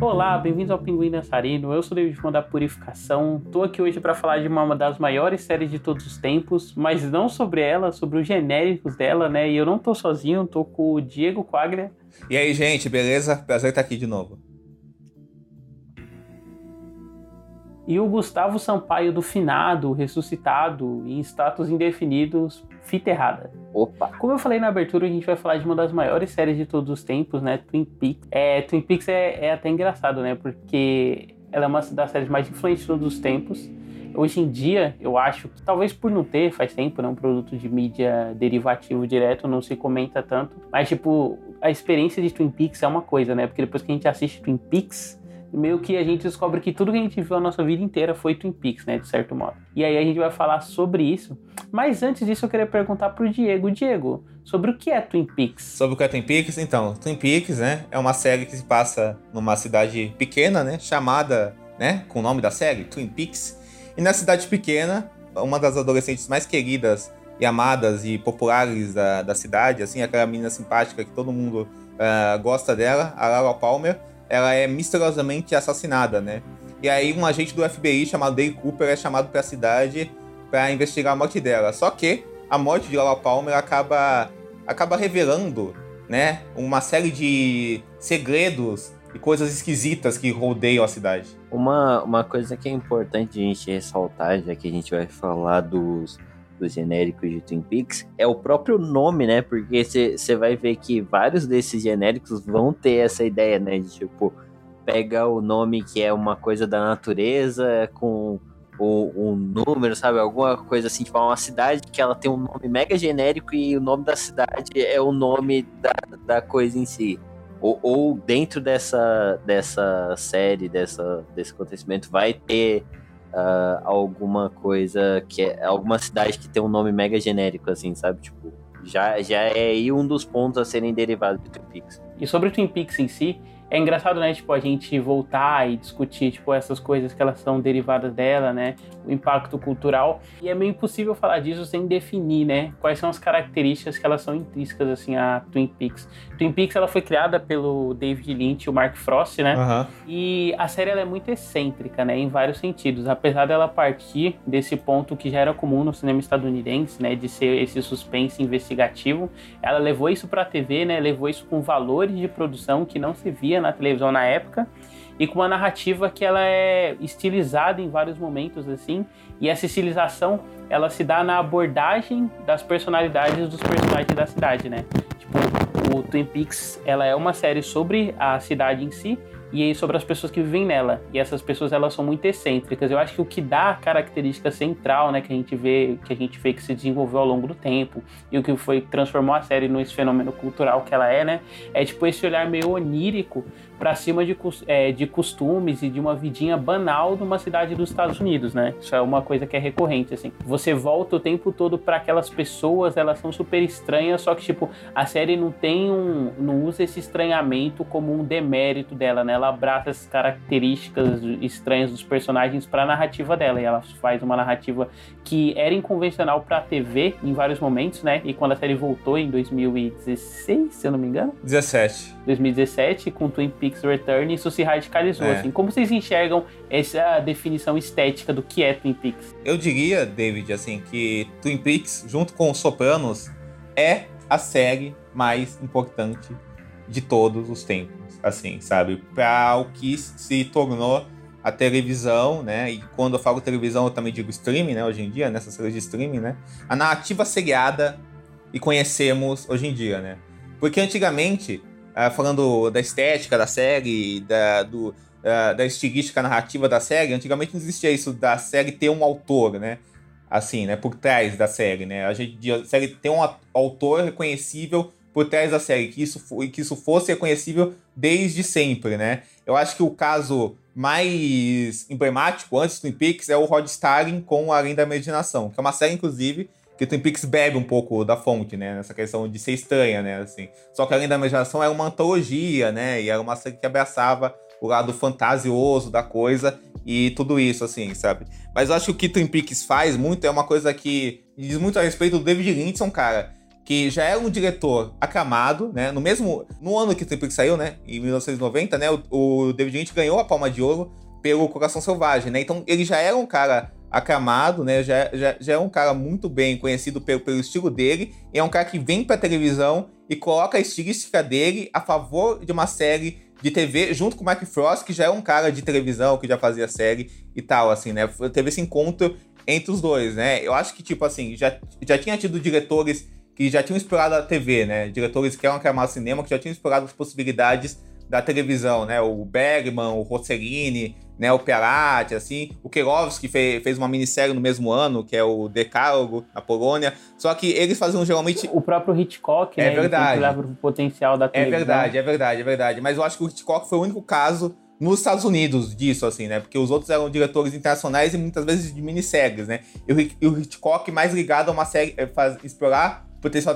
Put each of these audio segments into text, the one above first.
Olá, bem-vindos ao Pinguim Dançarino. Eu sou o David Fã da Purificação. Tô aqui hoje para falar de uma das maiores séries de todos os tempos, mas não sobre ela, sobre os genéricos dela, né? E eu não tô sozinho, tô com o Diego Quaglia. E aí, gente, beleza? Prazer estar aqui de novo. E o Gustavo Sampaio do finado, ressuscitado, em status indefinidos, fita errada. Opa! Como eu falei na abertura, a gente vai falar de uma das maiores séries de todos os tempos, né? Twin Peaks. É, Twin Peaks é, é até engraçado, né? Porque ela é uma das séries mais influentes de todos os tempos. Hoje em dia, eu acho que talvez por não ter, faz tempo, né, um produto de mídia derivativo direto, não se comenta tanto. Mas, tipo, a experiência de Twin Peaks é uma coisa, né? Porque depois que a gente assiste Twin Peaks, meio que a gente descobre que tudo que a gente viu a nossa vida inteira foi Twin Peaks, né, de certo modo. E aí a gente vai falar sobre isso. Mas antes disso eu queria perguntar pro Diego, Diego, sobre o que é Twin Peaks? Sobre o que é Twin Peaks, então, Twin Peaks, né, é uma série que se passa numa cidade pequena, né, chamada, né, com o nome da série, Twin Peaks. E na cidade pequena, uma das adolescentes mais queridas e amadas e populares da, da cidade, assim, aquela menina simpática que todo mundo uh, gosta dela, a Laura Palmer, ela é misteriosamente assassinada, né? E aí um agente do FBI chamado Dale Cooper é chamado para a cidade para investigar a morte dela. Só que a morte de Laura Palmer acaba acaba revelando, né, uma série de segredos e coisas esquisitas que rodeiam a cidade. Uma, uma coisa que é importante a gente ressaltar, já que a gente vai falar dos dos genéricos de Twin Peaks é o próprio nome, né? Porque você vai ver que vários desses genéricos vão ter essa ideia, né? De tipo, pega o nome que é uma coisa da natureza com um número, sabe? Alguma coisa assim, tipo, uma cidade que ela tem um nome mega genérico e o nome da cidade é o nome da, da coisa em si. Ou, ou dentro dessa, dessa série, dessa, desse acontecimento, vai ter uh, alguma coisa que é alguma cidade que tem um nome mega genérico, assim, sabe? Tipo, já, já é aí um dos pontos a serem derivados do Twin Peaks. E sobre o Twin Peaks em si, é engraçado, né, tipo, a gente voltar e discutir, tipo, essas coisas que elas são derivadas dela, né, o impacto cultural, e é meio impossível falar disso sem definir, né, quais são as características que elas são intrínsecas, assim, a Twin Peaks. Twin Peaks, ela foi criada pelo David Lynch e o Mark Frost, né, uhum. e a série, ela é muito excêntrica, né, em vários sentidos, apesar dela partir desse ponto que já era comum no cinema estadunidense, né, de ser esse suspense investigativo, ela levou isso pra TV, né, levou isso com valores de produção que não se via na televisão na época e com uma narrativa que ela é estilizada em vários momentos assim e essa estilização ela se dá na abordagem das personalidades dos personagens da cidade, né? Tipo, o Twin Peaks ela é uma série sobre a cidade em si e sobre as pessoas que vivem nela. E essas pessoas elas são muito excêntricas. Eu acho que o que dá a característica central, né, que a gente vê, que a gente vê que se desenvolveu ao longo do tempo e o que foi transformou a série nesse fenômeno cultural que ela é, né, é tipo esse olhar meio onírico para cima de, é, de costumes e de uma vidinha banal numa cidade dos Estados Unidos, né? Isso é uma coisa que é recorrente, assim. Você volta o tempo todo para aquelas pessoas, elas são super estranhas, só que, tipo, a série não tem um. não usa esse estranhamento como um demérito dela, né? Ela abraça essas características estranhas dos personagens para a narrativa dela. E ela faz uma narrativa que era inconvencional para a TV em vários momentos, né? E quando a série voltou em 2016, se eu não me engano. 17. 2017, com Twin Peaks Peaks Return, isso se radicalizou. É. Assim. Como vocês enxergam essa definição estética do que é Twin Peaks? Eu diria, David, assim, que Twin Peaks, junto com Sopranos, é a série mais importante de todos os tempos, assim, sabe? Para o que se tornou a televisão, né? E quando eu falo televisão, eu também digo streaming, né? Hoje em dia, nessa série de streaming, né? A narrativa seriada e conhecemos hoje em dia, né? Porque antigamente uh, falando da estética da série, da, do, uh, da estilística narrativa da série, antigamente não existia isso da série ter um autor, né? Assim, né? Por trás da série, né? A, gente, a série ter um autor reconhecível por trás da série, que isso, que isso fosse reconhecível desde sempre, né? Eu acho que o caso mais emblemático antes do Twin Peaks é o Rod Starling com Além da Imaginação, que é uma série, inclusive, que o Twin Peaks bebe um pouco da fonte, né? Nessa questão de ser estranha, né? Assim. Só que além da imaginação era uma antologia, né? E era uma série que abraçava o lado fantasioso da coisa e tudo isso, assim, sabe? Mas eu acho que o que Twin Peaks faz muito é uma coisa que diz muito a respeito do David Lynch, cara. que já era um diretor aclamado, né? No mesmo no ano que Twin Peaks saiu, né, em 1990, né, o, o David Lynch ganhou a Palma de Ouro pelo Coração Selvagem, né? Então ele já era um cara aclamado, né? Já, já, já é um cara muito bem conhecido pelo, pelo estilo dele. É um cara que vem pra televisão e coloca a estilística dele a favor de uma série de TV, junto com o Mike Frost, que já é um cara de televisão, que já fazia série e tal, assim, né? Teve esse encontro entre os dois, né? Eu acho que, tipo assim, já, já tinha tido diretores que já tinham explorado a TV, né? Diretores que eram aclamados cinema, que já tinham explorado as possibilidades da televisão, né? O Bergman, o Rossellini, né? O Piarati, assim. O Kirovski fez, fez uma minissérie no mesmo ano, que é o Decálogo, na Polônia. Só que eles faziam geralmente... O próprio Hitchcock, é né? Verdade. Ele leva o potencial da É televisão. verdade, é verdade, é verdade. Mas eu acho que o Hitchcock foi o único caso nos Estados Unidos disso, assim, né? Porque os outros eram diretores internacionais e muitas vezes de minisséries, né? E o, Hi- o Hitchcock mais ligado a uma série, é, faz, explorar o potencial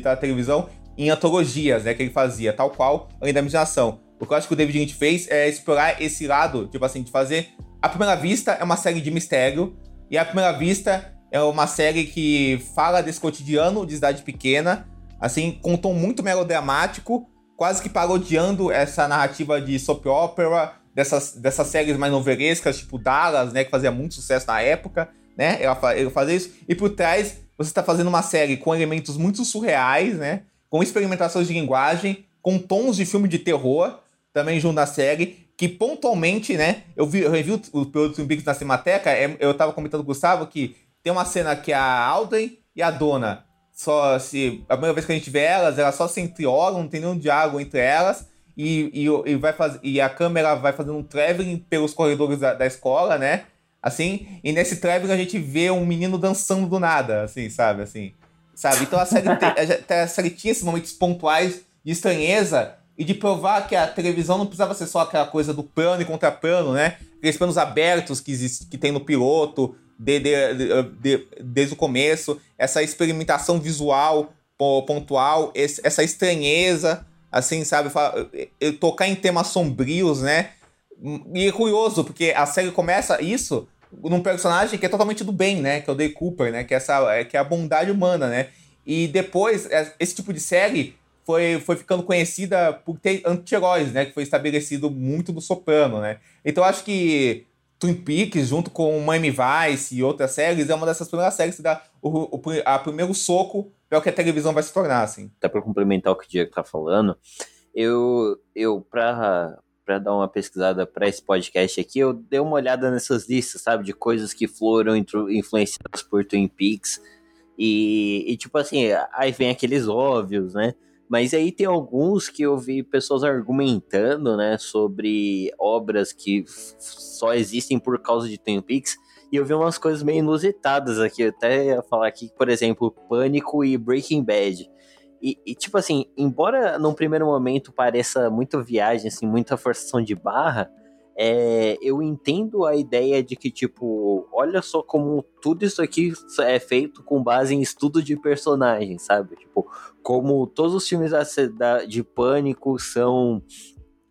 da televisão em antologias, né? Que ele fazia, tal qual Além da Imaginação. O que eu acho que o David Lynch fez é explorar esse lado, tipo assim, de fazer... A Primeira Vista é uma série de mistério e A Primeira Vista é uma série que fala desse cotidiano de cidade pequena, assim, com um tom muito melodramático, quase que parodiando essa narrativa de soap opera, dessas, dessas séries mais novelescas, tipo Dallas, né, que fazia muito sucesso na época, né, ele fazia isso, e por trás você está fazendo uma série com elementos muito surreais, né, com experimentações de linguagem, com tons de filme de terror, também junto na série, que pontualmente, né, eu, vi, eu revi o, o, o Twin Peaks na Cinemateca, é- eu tava comentando com o Gustavo que tem uma cena que a Alden e a Dona só se. A primeira vez que a gente vê elas, elas só se entreoram, não tem nenhum diálogo entre elas. E, e, e vai faz, e a câmera vai fazendo um traveling pelos corredores da, da escola, né? Assim, e nesse traveling a gente vê um menino dançando do nada, assim, sabe? Assim, sabe? Então a série, tem, a série tinha esses momentos pontuais de estranheza e de provar que a televisão não precisava ser só aquela coisa do plano e contra plano, né? Aqueles planos abertos que, existe, que tem no piloto, de, de, de, de, desde o começo, essa experimentação visual po- pontual, esse, essa estranheza, assim, sabe? Tocar em temas sombrios, né? E é curioso, porque a série começa isso num personagem que é totalmente do bem, né? Que é o Dave Cooper, né? Que é, essa, é- que é a bondade humana, né? E depois, é- esse tipo de série foi, foi ficando conhecida por ter anti-heróis, né? Que foi estabelecido muito do Soprano, né? Então acho que Twin Peaks, junto com Miami Vice e outras séries, é uma dessas primeiras séries que dá o, o, a primeiro soco para o que a televisão vai se tornar, assim. até para complementar o que o Diego tá falando, eu, eu pra, pra dar uma pesquisada para esse podcast aqui, eu dei uma olhada nessas listas, sabe, de coisas que foram influenciadas por Twin Peaks, e, e tipo assim, aí vem aqueles óbvios, né, mas aí tem alguns que eu vi pessoas argumentando, né, sobre obras que só existem por causa de Twin Peaks, e eu vi umas coisas meio inusitadas aqui, eu até ia falar aqui, por exemplo, Pânico e Breaking Bad. E, e, tipo assim, embora num primeiro momento pareça muito viagem, assim, muita forçação de barra, é, eu entendo a ideia de que, tipo, olha só como tudo isso aqui é feito com base em estudo de personagem, sabe? Tipo, como todos os filmes da- de pânico são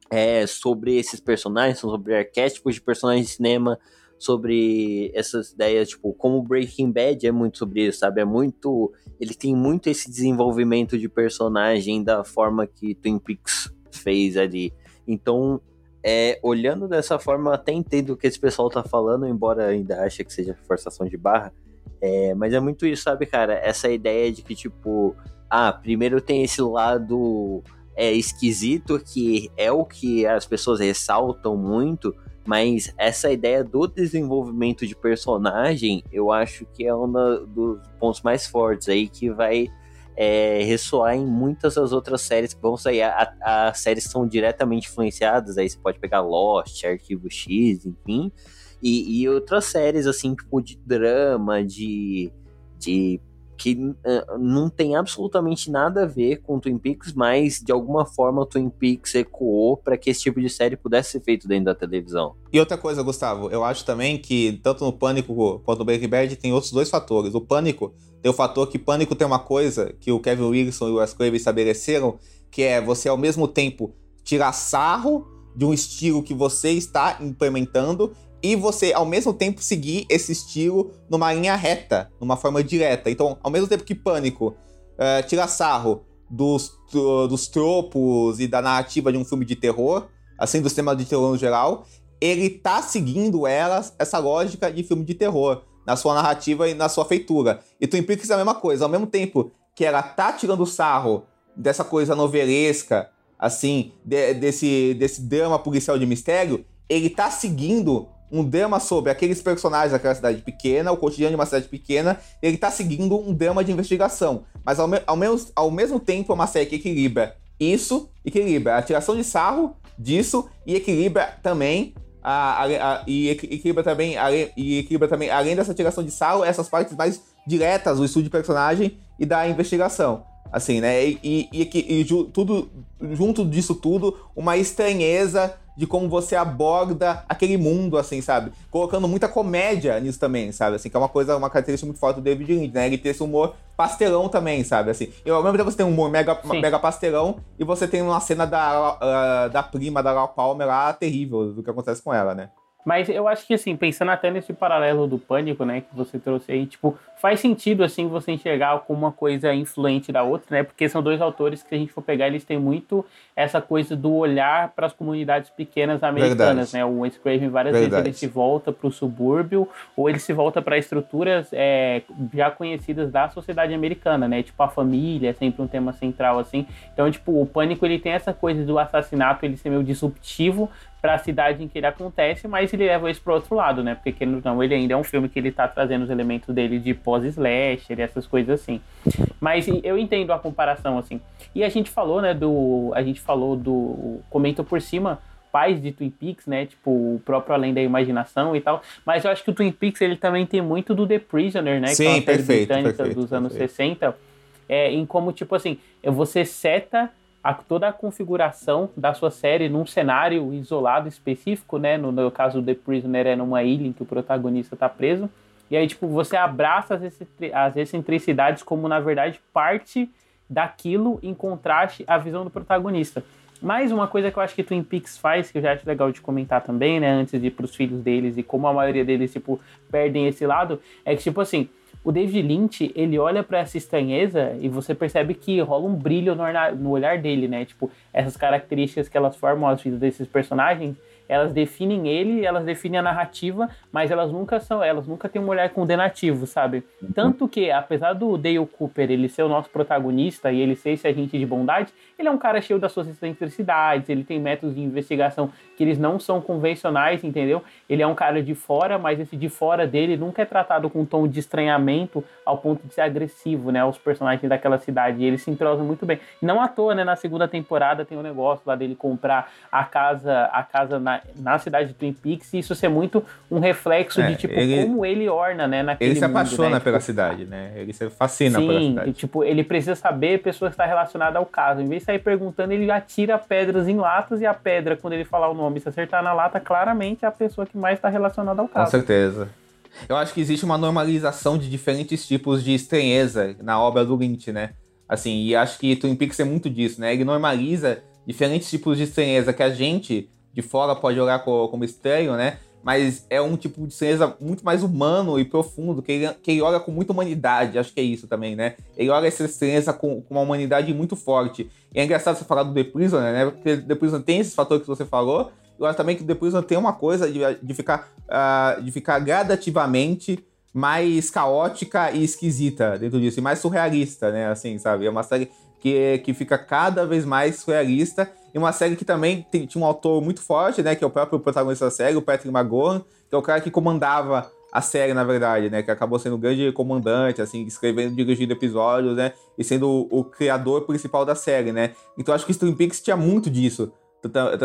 é, sobre esses personagens, são sobre arquétipos de personagens de cinema, sobre essas ideias, tipo, como Breaking Bad é muito sobre isso, sabe? É muito. Ele tem muito esse desenvolvimento de personagem da forma que Twin Peaks fez ali. Então, é, olhando dessa forma, eu até entendo o que esse pessoal tá falando, embora ainda ache que seja forçação de barra. É, mas é muito isso, sabe, cara? Essa ideia de que, tipo, ah, primeiro tem esse lado é, esquisito que é o que as pessoas ressaltam muito, mas essa ideia do desenvolvimento de personagem, eu acho que é um dos pontos mais fortes aí que vai é, ressoar em muitas das outras séries que vão sair. As séries são diretamente influenciadas, aí você pode pegar Lost, Arquivo X, enfim, e, e outras séries, assim, tipo de drama, de. de que uh, não tem absolutamente nada a ver com Twin Peaks, mas de alguma forma Twin Peaks ecoou para que esse tipo de série pudesse ser feito dentro da televisão. E outra coisa, Gustavo, eu acho também que tanto no Pânico quanto no Breaking Bad tem outros dois fatores. O Pânico tem o fator que Pânico tem uma coisa que o Kevin Wilson e o Wes Craven estabeleceram, que é você ao mesmo tempo tirar sarro de um estilo que você está implementando e você ao mesmo tempo seguir esse estilo numa linha reta, numa forma direta. Então, ao mesmo tempo que Pânico uh, tira sarro dos, dos tropos e da narrativa de um filme de terror, assim, do sistema de terror no geral, ele tá seguindo elas, essa lógica de filme de terror, na sua narrativa e na sua feitura. E Twin Peaks é a mesma coisa, ao mesmo tempo que ela tá tirando sarro dessa coisa novelesca, assim, de, desse, desse drama policial de mistério, ele tá seguindo um drama sobre aqueles personagens daquela cidade pequena, o cotidiano de uma cidade pequena, ele tá seguindo um drama de investigação. Mas ao, me ao, menos, ao mesmo tempo é uma série que equilibra isso, equilibra a tiração de sarro disso e equilibra também a, a, a, e equilibra também, e equilibra também, além dessa tiração de sarro, essas partes mais diretas do estudo de personagem e da investigação. Assim, né? E, e, e, e tudo, junto disso tudo, uma estranheza de como você aborda aquele mundo, assim, sabe? Colocando muita comédia nisso também, sabe? Assim, que é uma coisa, uma característica muito forte do David Lynch, né? Ele tem esse humor pastelão também, sabe? Assim, eu, mesmo tempo você tem um humor mega, mega pastelão e você tem uma cena da, uh, da prima da Laura Palmer lá terrível do que acontece com ela, né? Mas eu acho que, assim, pensando até nesse paralelo do pânico, né, que você trouxe aí, tipo, faz sentido, assim, você enxergar como uma coisa influente da outra, né, porque são dois autores que, se a gente for pegar, eles têm muito essa coisa do olhar para as comunidades pequenas americanas, Verdade. né, o Wes Craven várias Verdade. vezes ele se volta para o subúrbio ou ele se volta para estruturas é, já conhecidas da sociedade americana, né, tipo, a família é sempre um tema central, assim, então, tipo, o pânico, ele tem essa coisa do assassinato, ele ser meio disruptivo, para a cidade em que ele acontece, mas ele leva isso para outro lado, né? Porque não, ele ainda é um filme que ele tá trazendo os elementos dele de pós-slasher e essas coisas assim. Mas eu entendo a comparação assim. E a gente falou, né, do a gente falou do comenta por cima pais de Twin Peaks, né? Tipo, o próprio Além da Imaginação e tal. Mas eu acho que o Twin Peaks ele também tem muito do The Prisoner, né? Sim, que é uma perfeito, britânica perfeito, dos anos perfeito. 60. É, em como, tipo assim, você seta a, toda a configuração da sua série num cenário isolado específico, né? No, no caso do The Prisoner é numa ilha em que o protagonista está preso. E aí, tipo, você abraça as, excentricidades como, na verdade, parte daquilo em contraste à visão do protagonista. Mais uma coisa que eu acho que Twin Peaks faz, que eu já acho legal de comentar também, né? Antes de ir pros filhos deles e como a maioria deles, tipo, perdem esse lado, é que, tipo assim, o David Lynch, ele olha para essa estranheza e você percebe que rola um brilho no, no olhar dele, né? Tipo, essas características que elas formam as vidas desses personagens elas definem ele, elas definem a narrativa, mas elas nunca são, elas nunca têm um olhar condenativo, sabe? Uhum. Tanto que, apesar do Dale Cooper ele ser o nosso protagonista e ele ser esse agente de bondade, ele é um cara cheio das suas excentricidades, ele tem métodos de investigação que eles não são convencionais, entendeu? Ele é um cara de fora, mas esse de fora dele nunca é tratado com um tom de estranhamento ao ponto de ser agressivo, né? Os personagens daquela cidade. E eles se entrosam muito bem. Não à toa, né? Na segunda temporada tem um negócio lá dele comprar a casa, a casa na, na cidade de Twin Peaks, e isso ser muito um reflexo é, de tipo ele, como ele orna, né, naquele Ele se mundo, apaixona né? pela tipo, cidade, né? Ele se fascina sim, pela cidade. E, tipo, ele precisa saber pessoas que está relacionada ao caso. Em vez de sair perguntando, ele atira pedras em latas e a pedra, quando ele falar o nome, se acertar na lata, claramente é a pessoa que mais está relacionada ao caso. Com certeza. Eu acho que existe uma normalização de diferentes tipos de estranheza na obra do Lynch, né? Assim, e acho que Twin Peaks é muito disso, né? Ele normaliza diferentes tipos de estranheza que a gente de fora pode olhar como estranho, né? Mas é um tipo de estranheza muito mais humano e profundo, que ele, que ele olha com muita humanidade, acho que é isso também, né? Ele olha essa estranheza com, com uma humanidade muito forte. E é engraçado você falar do The Prisoner, né? Porque The Prisoner tem esse fator que você falou, eu acho também que The Prisoner tem uma coisa de, de, ficar, uh, de ficar gradativamente mais caótica e esquisita dentro disso, e mais surrealista, né? Assim, sabe? É uma série que, que fica cada vez mais surrealista. E uma série que também tem, tinha um autor muito forte, né? Que é o próprio protagonista da série, o Patrick McGowan, que é o cara que comandava a série, na verdade, né? Que acabou sendo o grande comandante, assim, escrevendo, dirigindo episódios, né? E sendo o, o criador principal da série, né? Então acho que Twin Peaks tinha muito disso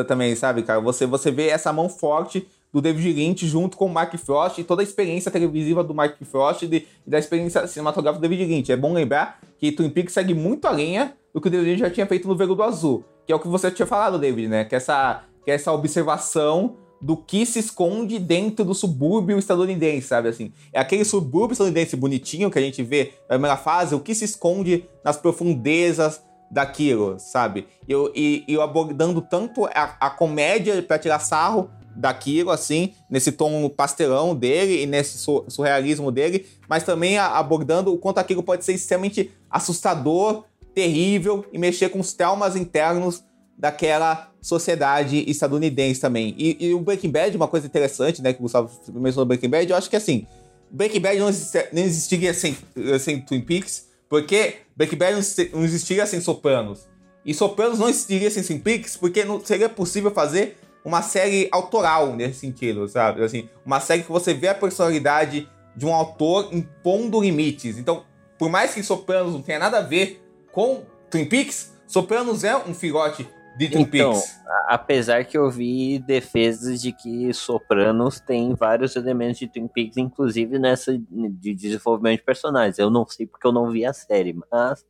também, sabe, cara? Você, você vê essa mão forte do David Lynch junto com o Mark Frost e toda a experiência televisiva do Mark Frost e, de, e da experiência cinematográfica do David Lynch. É bom lembrar que Twin Peaks segue muito a linha do que o David Lynch já tinha feito no Veludo Azul, que é o que você tinha falado, David, né? Que é essa, que é essa observação do que se esconde dentro do subúrbio estadunidense, sabe assim? É aquele subúrbio estadunidense bonitinho que a gente vê na primeira fase, o que se esconde nas profundezas daquilo, sabe? Eu, e eu abordando tanto a, a comédia para tirar sarro daquilo, assim, nesse tom pastelão dele e nesse surrealismo dele, mas também abordando o quanto aquilo pode ser extremamente assustador, terrível e mexer com os traumas internos daquela sociedade estadunidense também. E, e, o Breaking Bad, uma coisa interessante, né, que o Gustavo mencionou no Breaking Bad, eu acho que assim, Breaking Bad não, não existiria sem, sem Twin Peaks, porque Breaking Bad não existiria sem Sopranos. E Sopranos não existiria sem Twin Peaks, porque não seria possível fazer uma série autoral nesse sentido, sabe? Assim, uma série que você vê a personalidade de um autor impondo limites. Então, por mais que Sopranos não tenha nada a ver com Twin Peaks, Sopranos é um filhote de Twin então, Peaks. apesar que eu vi defesas de que Sopranos tem vários elementos de Twin Peaks, inclusive nessa de desenvolvimento de personagens. Eu não sei porque eu não vi a série, mas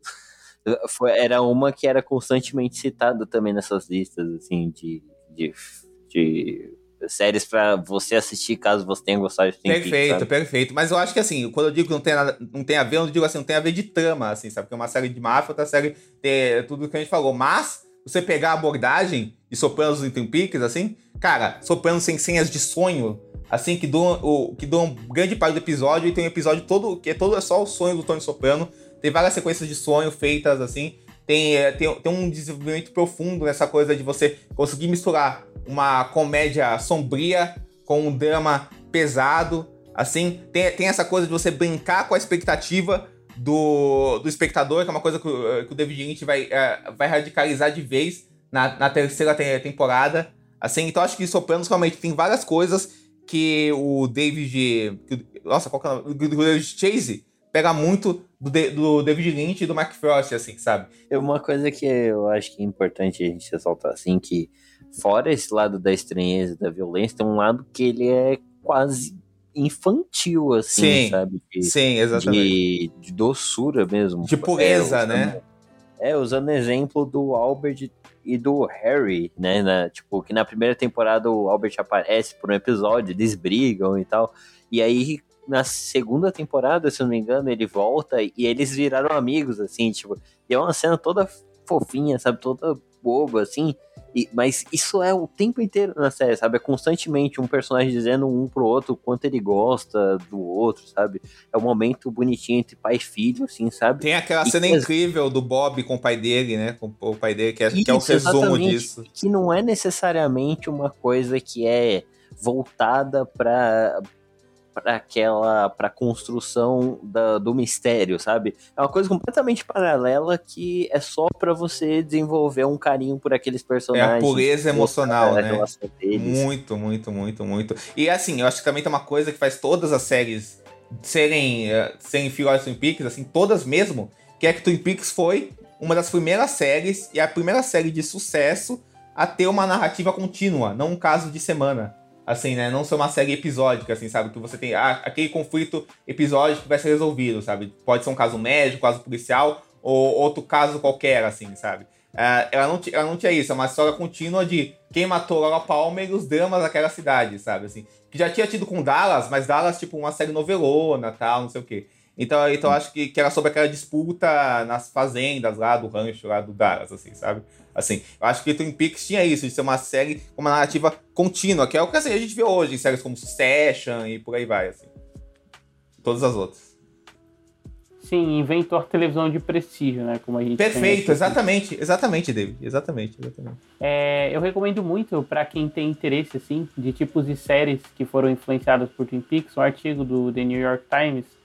foi, era uma que era constantemente citada também nessas listas, assim, de, de, de séries para você assistir caso você tenha gostado de Twin Perfeito, Peaks, perfeito. Mas eu acho que assim, quando eu digo que não tem, nada, não tem a ver, eu não digo assim, não tem a ver de trama, assim, sabe? Porque uma série de máfia, outra série tem tudo que a gente falou. Mas você pegar a abordagem de Sopranos e Twin Peaks, assim, cara, Sopranos sem senhas de sonho, assim, que duram, o, que duram grande parte do episódio, e tem um episódio todo, que é todo é só o sonho do Tony Soprano. Tem várias sequências de sonho feitas, assim. Tem, é, tem, tem um desenvolvimento profundo nessa coisa de você conseguir misturar uma comédia sombria com um drama pesado, assim. Tem, tem essa coisa de você brincar com a expectativa do, do espectador, que é uma coisa que, eh, que o David Lynch vai, uh, vai radicalizar de vez na, na terceira temporada. Assim, então acho que Sopranos realmente tem várias coisas que o David. Que, nossa, qual que é o nome? O David Chase pega muito do, do David Lynch e do Mark Frost, assim, sabe? É uma coisa que eu acho que é importante a gente ressaltar, assim, que fora esse lado da estranheza, da violência, tem um lado que ele é quase infantil, assim, sim, sabe? De, sim, exatamente. De, de, doçura mesmo. De pureza, é, usando, né? É, usando exemplo do Albert e do Harry, né? Na, tipo, que na primeira temporada o Albert aparece por um episódio, eles brigam e tal. E aí, na segunda temporada, se eu não me engano, ele volta e eles viraram amigos, assim, tipo. E é uma cena toda fofinha, sabe? Toda boba, assim. E, mas isso é o tempo inteiro na série, sabe? É constantemente um personagem dizendo um pro outro quanto ele gosta do outro, sabe? É um momento bonitinho entre pai e filho, assim, sabe? Tem aquela e cena que... incrível do Bob com o pai dele, né? Com o pai dele, que é, isso, que é o resumo disso. Que não é necessariamente uma coisa que é voltada para para aquela para construção da, do mistério, sabe? É uma coisa completamente paralela que é só para você desenvolver um carinho por aqueles personagens. É a pureza emocional, né? Muito, muito, muito, muito. E assim, eu acho que também tem uma coisa que faz todas as séries serem uh, serem fiel Twin Peaks, assim, todas mesmo, que é que Twin Peaks foi uma das primeiras séries e a primeira série de sucesso a ter uma narrativa contínua, não um caso de semana assim, né? Não ser uma série episódica, assim, sabe? Que você tem ah, aquele conflito episódico que vai ser resolvido, sabe? Pode ser um caso médico, caso policial, ou outro caso qualquer, assim, sabe? Uh, ela, não, ela não tinha isso, é uma história contínua de quem matou Laura Palmer e os dramas daquela cidade, sabe? Assim, que já tinha tido com Dallas, mas Dallas, tipo, uma série novelona tal, não sei o quê. Então, então acho que, que era sobre aquela disputa nas fazendas lá do rancho lá do Dallas, assim, sabe? Assim, eu acho que Twin Peaks tinha isso, de ser uma série com uma narrativa contínua, que é o que assim, a gente vê hoje em séries como Succession e por aí vai, assim. Todas as outras. Sim, inventou a televisão de prestígio, né? Como a gente Perfeito, exatamente, exatamente, David, exatamente, exatamente. É, eu recomendo muito para quem tem interesse, assim, de tipos de séries que foram influenciadas por Twin Peaks, um artigo do The New York Times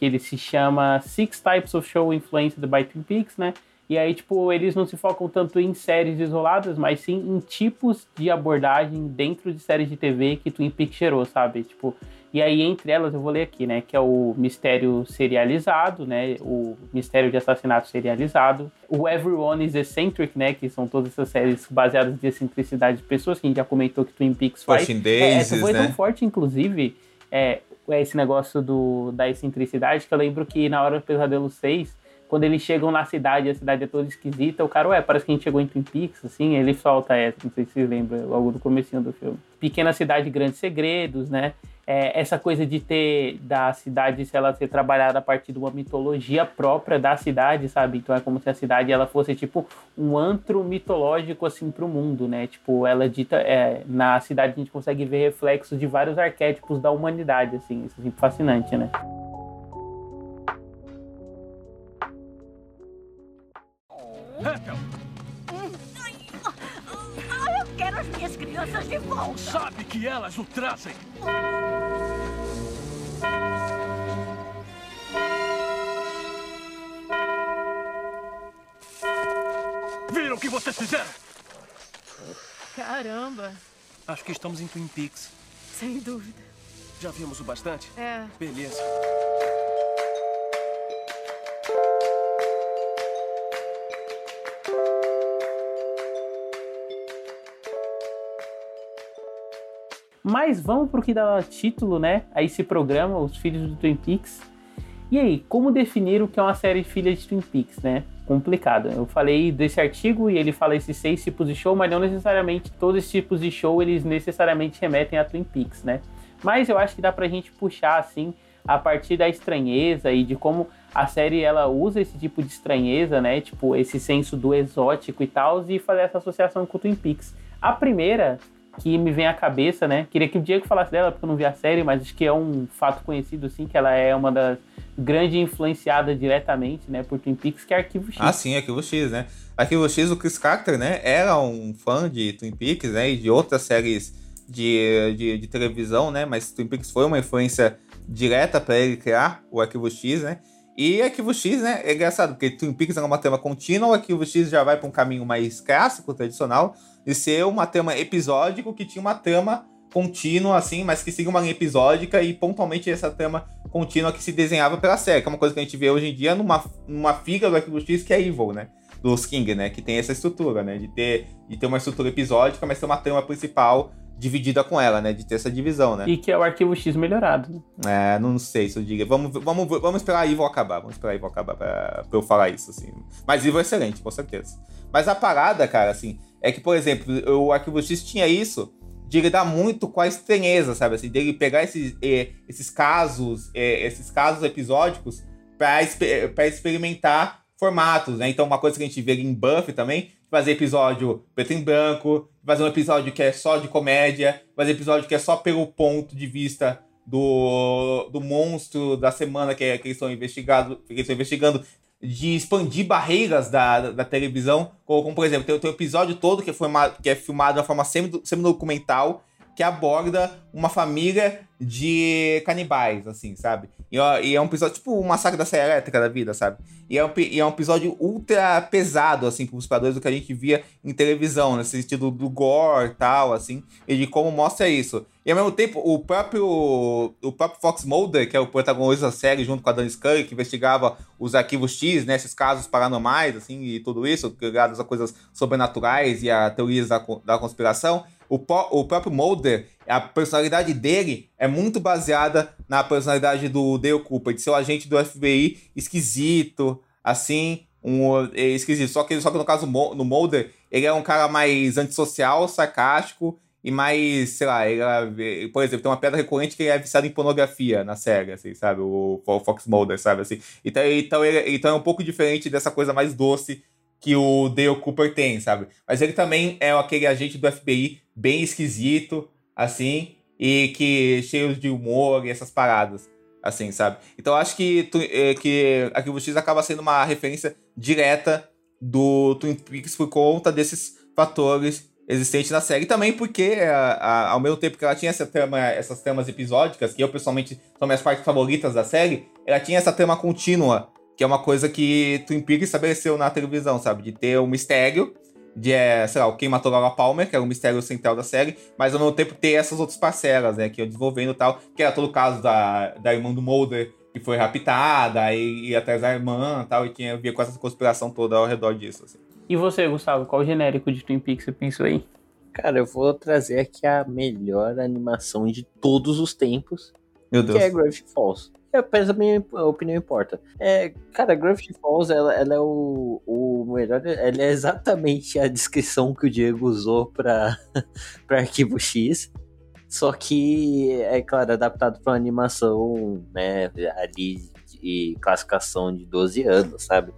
que ele se chama Six Types of Show Influenced by Twin Peaks, né? E aí, tipo, eles não se focam tanto em séries isoladas, mas sim em tipos de abordagem dentro de séries de TV que Twin Peaks gerou, sabe? Tipo, e aí, entre elas, eu vou ler aqui, né? Que é o mistério serializado, né? O mistério de assassinato serializado. O Everyone is Eccentric, né? Que são todas essas séries baseadas em excentricidade de pessoas, que a gente já comentou que Twin Peaks faz. Days, é, essa foi né? tão forte, inclusive, é, é esse negócio do, da excentricidade, que eu lembro que na hora do Pesadelo 6, quando eles chegam na cidade, a cidade é toda esquisita, o cara, ué, parece que a gente chegou em Twin Peaks, assim, ele solta essa, não sei se vocês lembram, logo do comecinho do filme. Pequena cidade, grandes segredos, né? É, essa coisa de ter da cidade, se ela ser trabalhada a partir de uma mitologia própria da cidade, sabe? Então é como se a cidade ela fosse tipo um antro mitológico assim para o mundo, né? Tipo, ela dita é, na cidade a gente consegue ver reflexos de vários arquétipos da humanidade, assim, isso é sempre fascinante, né? Eu quero as minhas crianças de volta. Sabe que elas o trazem. Que vocês fizeram? Caramba, Acho que estamos em Twin Peaks. sem dúvida. Já vimos o bastante? É, Beleza. Mas vamos pro que dá título, né? A esse programa, Os Filhos do Twin Peaks. E aí, como definir o que é uma série filha de Twin Peaks, né? Complicado. Eu falei desse artigo e ele fala esses seis tipos de show, mas não necessariamente todos esses tipos de show eles necessariamente remetem a Twin Peaks, né? Mas eu acho que dá pra gente puxar assim a partir da estranheza e de como a série ela usa esse tipo de estranheza, né? Tipo, esse senso do exótico e tal, e fazer essa associação com o Twin Peaks. A primeira que me vem à cabeça, né? Queria que o Diego falasse dela, porque eu não vi a série, mas acho que é um fato conhecido, assim, que ela é uma das grandes influenciadas diretamente, né, por Twin Peaks, que é Arquivo X. Ah, sim, Arquivo X, né? Arquivo X, o Chris Carter, né, era um fã de Twin Peaks, né, e de outras séries de, de, de televisão, né, mas Twin Peaks foi uma influência direta para ele criar o Arquivo X, né, e Arquivo X, né, é engraçado, porque Twin Peaks é uma tema contínua, o Arquivo X já vai para um caminho mais clássico, tradicional, de ser uma tema episódico que tinha uma trama contínua, assim, mas que seguia uma linha episódica e pontualmente essa trama contínua que se desenhava pela série, que é uma coisa que a gente vê hoje em dia numa, numa figa do Arquivo X que é Evil, né? Dos King, né? Que tem essa estrutura, né? De ter, de ter uma estrutura episódica, mas ter uma trama principal dividida com ela, né? De ter essa divisão, né? E que é o Arquivo X melhorado. né? É, não sei se eu diga. Vamos, vamos, vamos esperar a Evil acabar. Vamos esperar a Evil acabar pra, pra eu falar isso, assim. Mas Evil é excelente, com certeza. Mas a parada, cara, assim, é que, por exemplo, o Arquivo X tinha isso de lidar muito com a estranheza, sabe? Assim, dele pegar esses, eh, esses casos, eh, esses casos episódicos pra, exper experimentar formatos, né? Então, uma coisa que a gente vê em Buffy também, fazer episódio preto e branco, fazer um episódio que é só de comédia, fazer episódio que é só pelo ponto de vista do, do monstro da semana que, é, que eles estão investigando, que eles estão investigando, de expandir barreiras da, da, da televisão, como, como, por exemplo, tem, tem um episódio todo que é, formado, que é filmado de uma forma semi-documental, que aborda uma família de canibais, assim, sabe? E, e, é um episódio, tipo, um massacre da Serra Elétrica da vida, sabe? E é, um, e é um episódio ultra pesado, assim, para os padrões do que a gente via em televisão, nesse sentido do gore e tal, assim, e de como mostra isso. E ao mesmo tempo, o próprio, o próprio Fox Mulder, que é o protagonista da série, junto com a Dan Scully, que investigava os arquivos X, né, esses casos paranormais, assim, e tudo isso, ligados a coisas sobrenaturais e a teorias da, da conspiração, o, o próprio Mulder, a personalidade dele é muito baseada na personalidade do Dale Cooper, de ser o agente do FBI esquisito, assim, um é, esquisito. Só que, só que no caso no Mulder, ele é um cara mais antissocial, sarcástico e mais, sei lá, ele é, por exemplo, tem uma pedra recorrente que ele é viciado em pornografia na série, assim, sabe? O, o Fox Mulder, sabe? Assim. Então, então, ele, então é um pouco diferente dessa coisa mais doce que o Dale Cooper tem, sabe? Mas ele também é aquele agente do FBI bem esquisito, assim, e que cheio de humor e essas paradas, assim, sabe? Então acho que, que Arquivo X acaba sendo uma referência direta do Twin Peaks por conta desses fatores existentes na série. E também porque, a, a, ao mesmo tempo que ela tinha essa trama, essas tramas episódicas, que eu pessoalmente são minhas partes favoritas da série, ela tinha essa trama contínua que é uma coisa que Twin Peaks estabeleceu na televisão, sabe? De ter um mistério, de, é, sei lá, quem matou Laura Palmer, que era o mistério central da série, mas ao mesmo tempo ter essas outras parcelas, né? Que iam desenvolvendo e tal, que era todo o caso da, da irmã do Mulder, que foi raptada, e ia atrás da irmã e tal, e tinha a ver com essa conspiração toda ao redor disso, assim. E você, Gustavo, qual genérico de Twin Peaks você pensou aí? Cara, eu vou trazer aqui a melhor animação de todos os tempos, Meu Deus. que é Gravity Falls. Eu penso a minha opinião importa. É, cara, Gravity Falls, ela, ela é o, o melhor. Ela é exatamente a descrição que o Diego usou para Arquivo X. Só que, é claro, adaptado para animação, né, ali de classificação de 12 anos, sabe?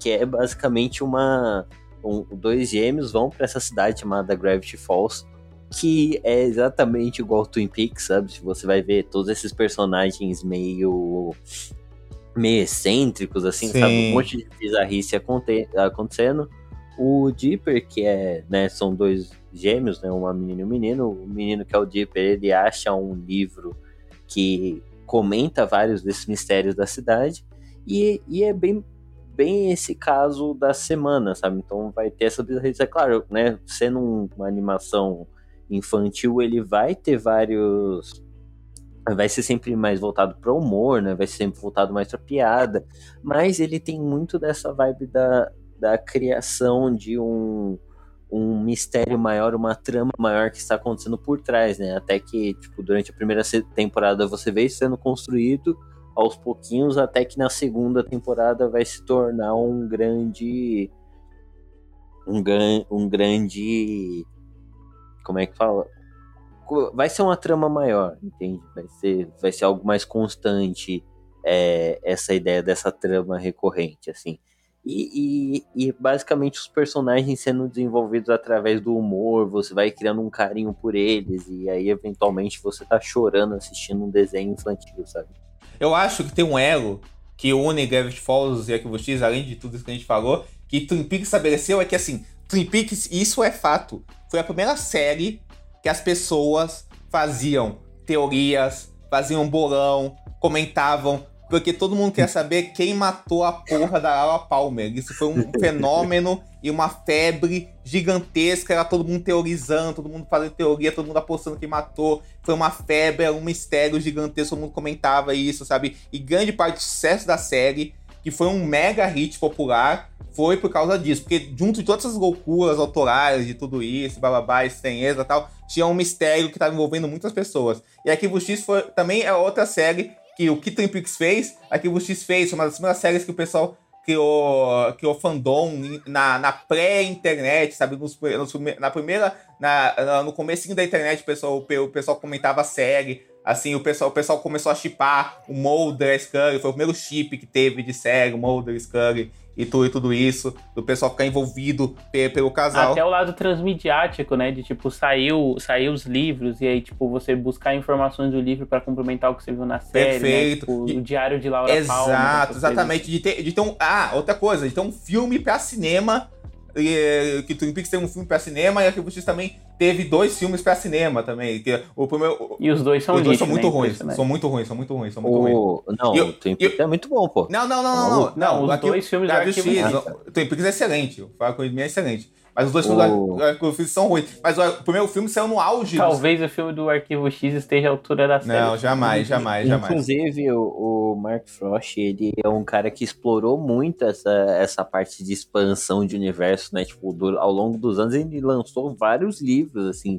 Que é basicamente uma. Um, dois gêmeos vão para essa cidade chamada Gravity Falls, que é exatamente igual ao Twin Peaks, sabe? Se você vai ver todos esses personagens meio meio excêntricos, assim, Sim. sabe? Um monte de bizarrice aconte acontecendo. O Dipper, que é, né, são dois gêmeos, né, uma menina e um menino. O menino que é o Dipper, ele acha um livro que comenta vários desses mistérios da cidade e, e é bem bem esse caso da semana, sabe? Então vai ter essa bizarrice. É claro, né, sendo um- uma animação infantil, ele vai ter vários vai ser sempre mais voltado para humor, né? Vai ser sempre voltado mais para piada, mas ele tem muito dessa vibe da, da criação de um, um mistério maior, uma trama maior que está acontecendo por trás, né? Até que, tipo, durante a primeira temporada você vê isso sendo construído aos pouquinhos, até que na segunda temporada vai se tornar um grande. Um, um grande. Como é que fala? Vai ser uma trama maior, entende? Vai ser, vai ser algo mais constante é, essa ideia dessa trama recorrente, assim. E, e, e basicamente os personagens sendo desenvolvidos através do humor, você vai criando um carinho por eles, e aí eventualmente você tá chorando assistindo um desenho infantil, sabe? Eu acho que tem um elo que une Gravity Falls e Arquivo X, além de tudo isso que a gente falou, que Twin Peaks estabeleceu é que, assim, Twin Peaks, isso é fato, foi a primeira série que as pessoas faziam teorias, faziam bolão, comentavam, porque todo mundo quer saber quem matou a porra da Laura Palmer. Isso foi um fenômeno e uma febre gigantesca, era todo mundo teorizando, todo mundo fazendo teoria, todo mundo apostando quem matou. Foi uma febre, era um mistério gigantesco, todo mundo comentava isso, sabe? E grande parte do sucesso da série, que foi um mega hit popular, foi por causa disso. Porque junto de todas essas loucuras autorais, de tudo isso, bababá, estranheza e tal, tinha um mistério que estava envolvendo muitas pessoas. E Arquivo X foi, também é outra série que o que Peaks fez, Arquivo X fez, foi uma das primeiras séries que o pessoal criou, criou fandom na, na pré-internet, sabe? Nos, nos na primeira, na, no comecinho da internet, o pessoal, o pessoal comentava a série, assim, o pessoal, o pessoal começou a chipar o Mulder, a Scully, foi o primeiro chip que teve de série, o Mulder, Scully e tudo, e tudo isso, do pessoal ficar envolvido pe- pelo casal. Até o lado transmediático, né? De tipo, saiu, saiu os livros e aí, tipo, você buscar informações do livro pra complementar o que você viu na série. Perfeito. Né? Tipo, E- o diário de Laura. Exato, exatamente. De ter, de ter um. Ah, outra coisa, de ter um filme pra cinema. E, que Twin Peaks tem um filme pra cinema e Arquivo X também teve dois filmes pra cinema também. Que o primeiro. E os dois são os dois lixo, são muito né? ruins. São muito ruins, são muito ruins, são muito ruins. O... Não, E eu- o Twin e eu- Peaks é muito bom, pô. Não, não, não, não, não. Não, os Arquivo- dois filmes do Arquivo Arquivo X, Twin Peaks é excelente. O Fala com ele é excelente. Mas os dois filmes do Arquivo X são ruins. Mas o, primeiro filme saiu no auge. dos- Talvez o filme do Arquivo X esteja à altura da série. Não, jamais, jamais, jamais. Inclusive, o, o Mark Frost, ele é um cara que explorou muito essa, essa parte de expansão de universo, né? Tipo, do- ao longo dos anos ele lançou vários livros, assim,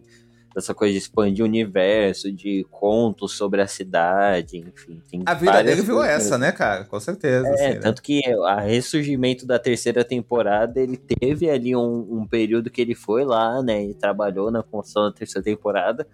dessa coisa de expandir o universo, de contos sobre a cidade, enfim. A vida dele virou coisas. essa, né, cara? Com certeza. É, assim, né? tanto que a ressurgimento da terceira temporada, ele teve ali um, um período que ele foi lá, né, e trabalhou na construção da terceira temporada,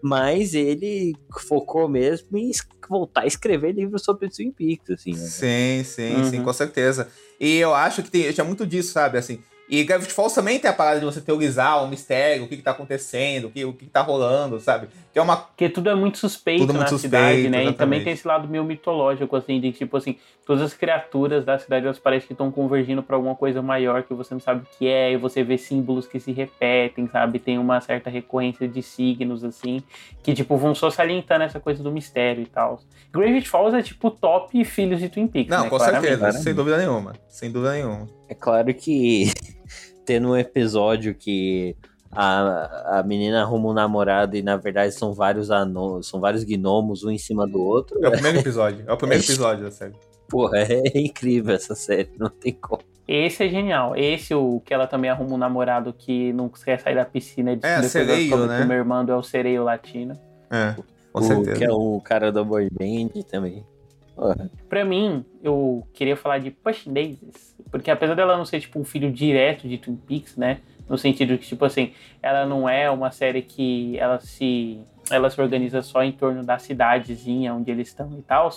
mas ele focou mesmo em voltar a escrever livros sobre Twin Peaks, assim, né? Sim, sim, sim, Uhum. com certeza. E eu acho que tem, tinha muito disso, sabe? Assim, e Gravity Falls também tem a parada de você teorizar o mistério, o que, que tá acontecendo, o que, o que, que tá rolando, sabe? Que é uma. Porque tudo é muito suspeito Tudo é muito na suspeito, cidade, né? E exatamente. também tem esse lado meio mitológico, assim, de tipo assim, todas as criaturas da cidade elas parecem que estão convergindo pra alguma coisa maior que você não sabe o que é, e você vê símbolos que se repetem, sabe? Tem uma certa recorrência de signos, assim, que tipo vão só salientando essa coisa do mistério e tal. Gravity Falls é tipo top filhos de Twin Peaks. Não, né? com Claramente. certeza, claramente. sem dúvida nenhuma. Sem dúvida nenhuma. É claro que tendo um episódio que a, a menina arruma um namorado e na verdade são vários anões, são vários gnomos um em cima do outro, É o primeiro episódio. É o primeiro episódio da série. porra, é incrível essa série, não tem como. Esse é genial. Esse, o que ela também arruma um namorado que não quer sair da piscina. e É, sereio, né? Que o meu irmão é o sereio latino. É, com o, certeza. que é o cara da boy band também. Pra mim, eu queria falar de Push Daisies, porque apesar dela não ser tipo um filho direto de Twin Peaks, né? No sentido que, tipo assim, ela não é uma série que ela se, ela se organiza só em torno da cidadezinha onde eles estão e tal.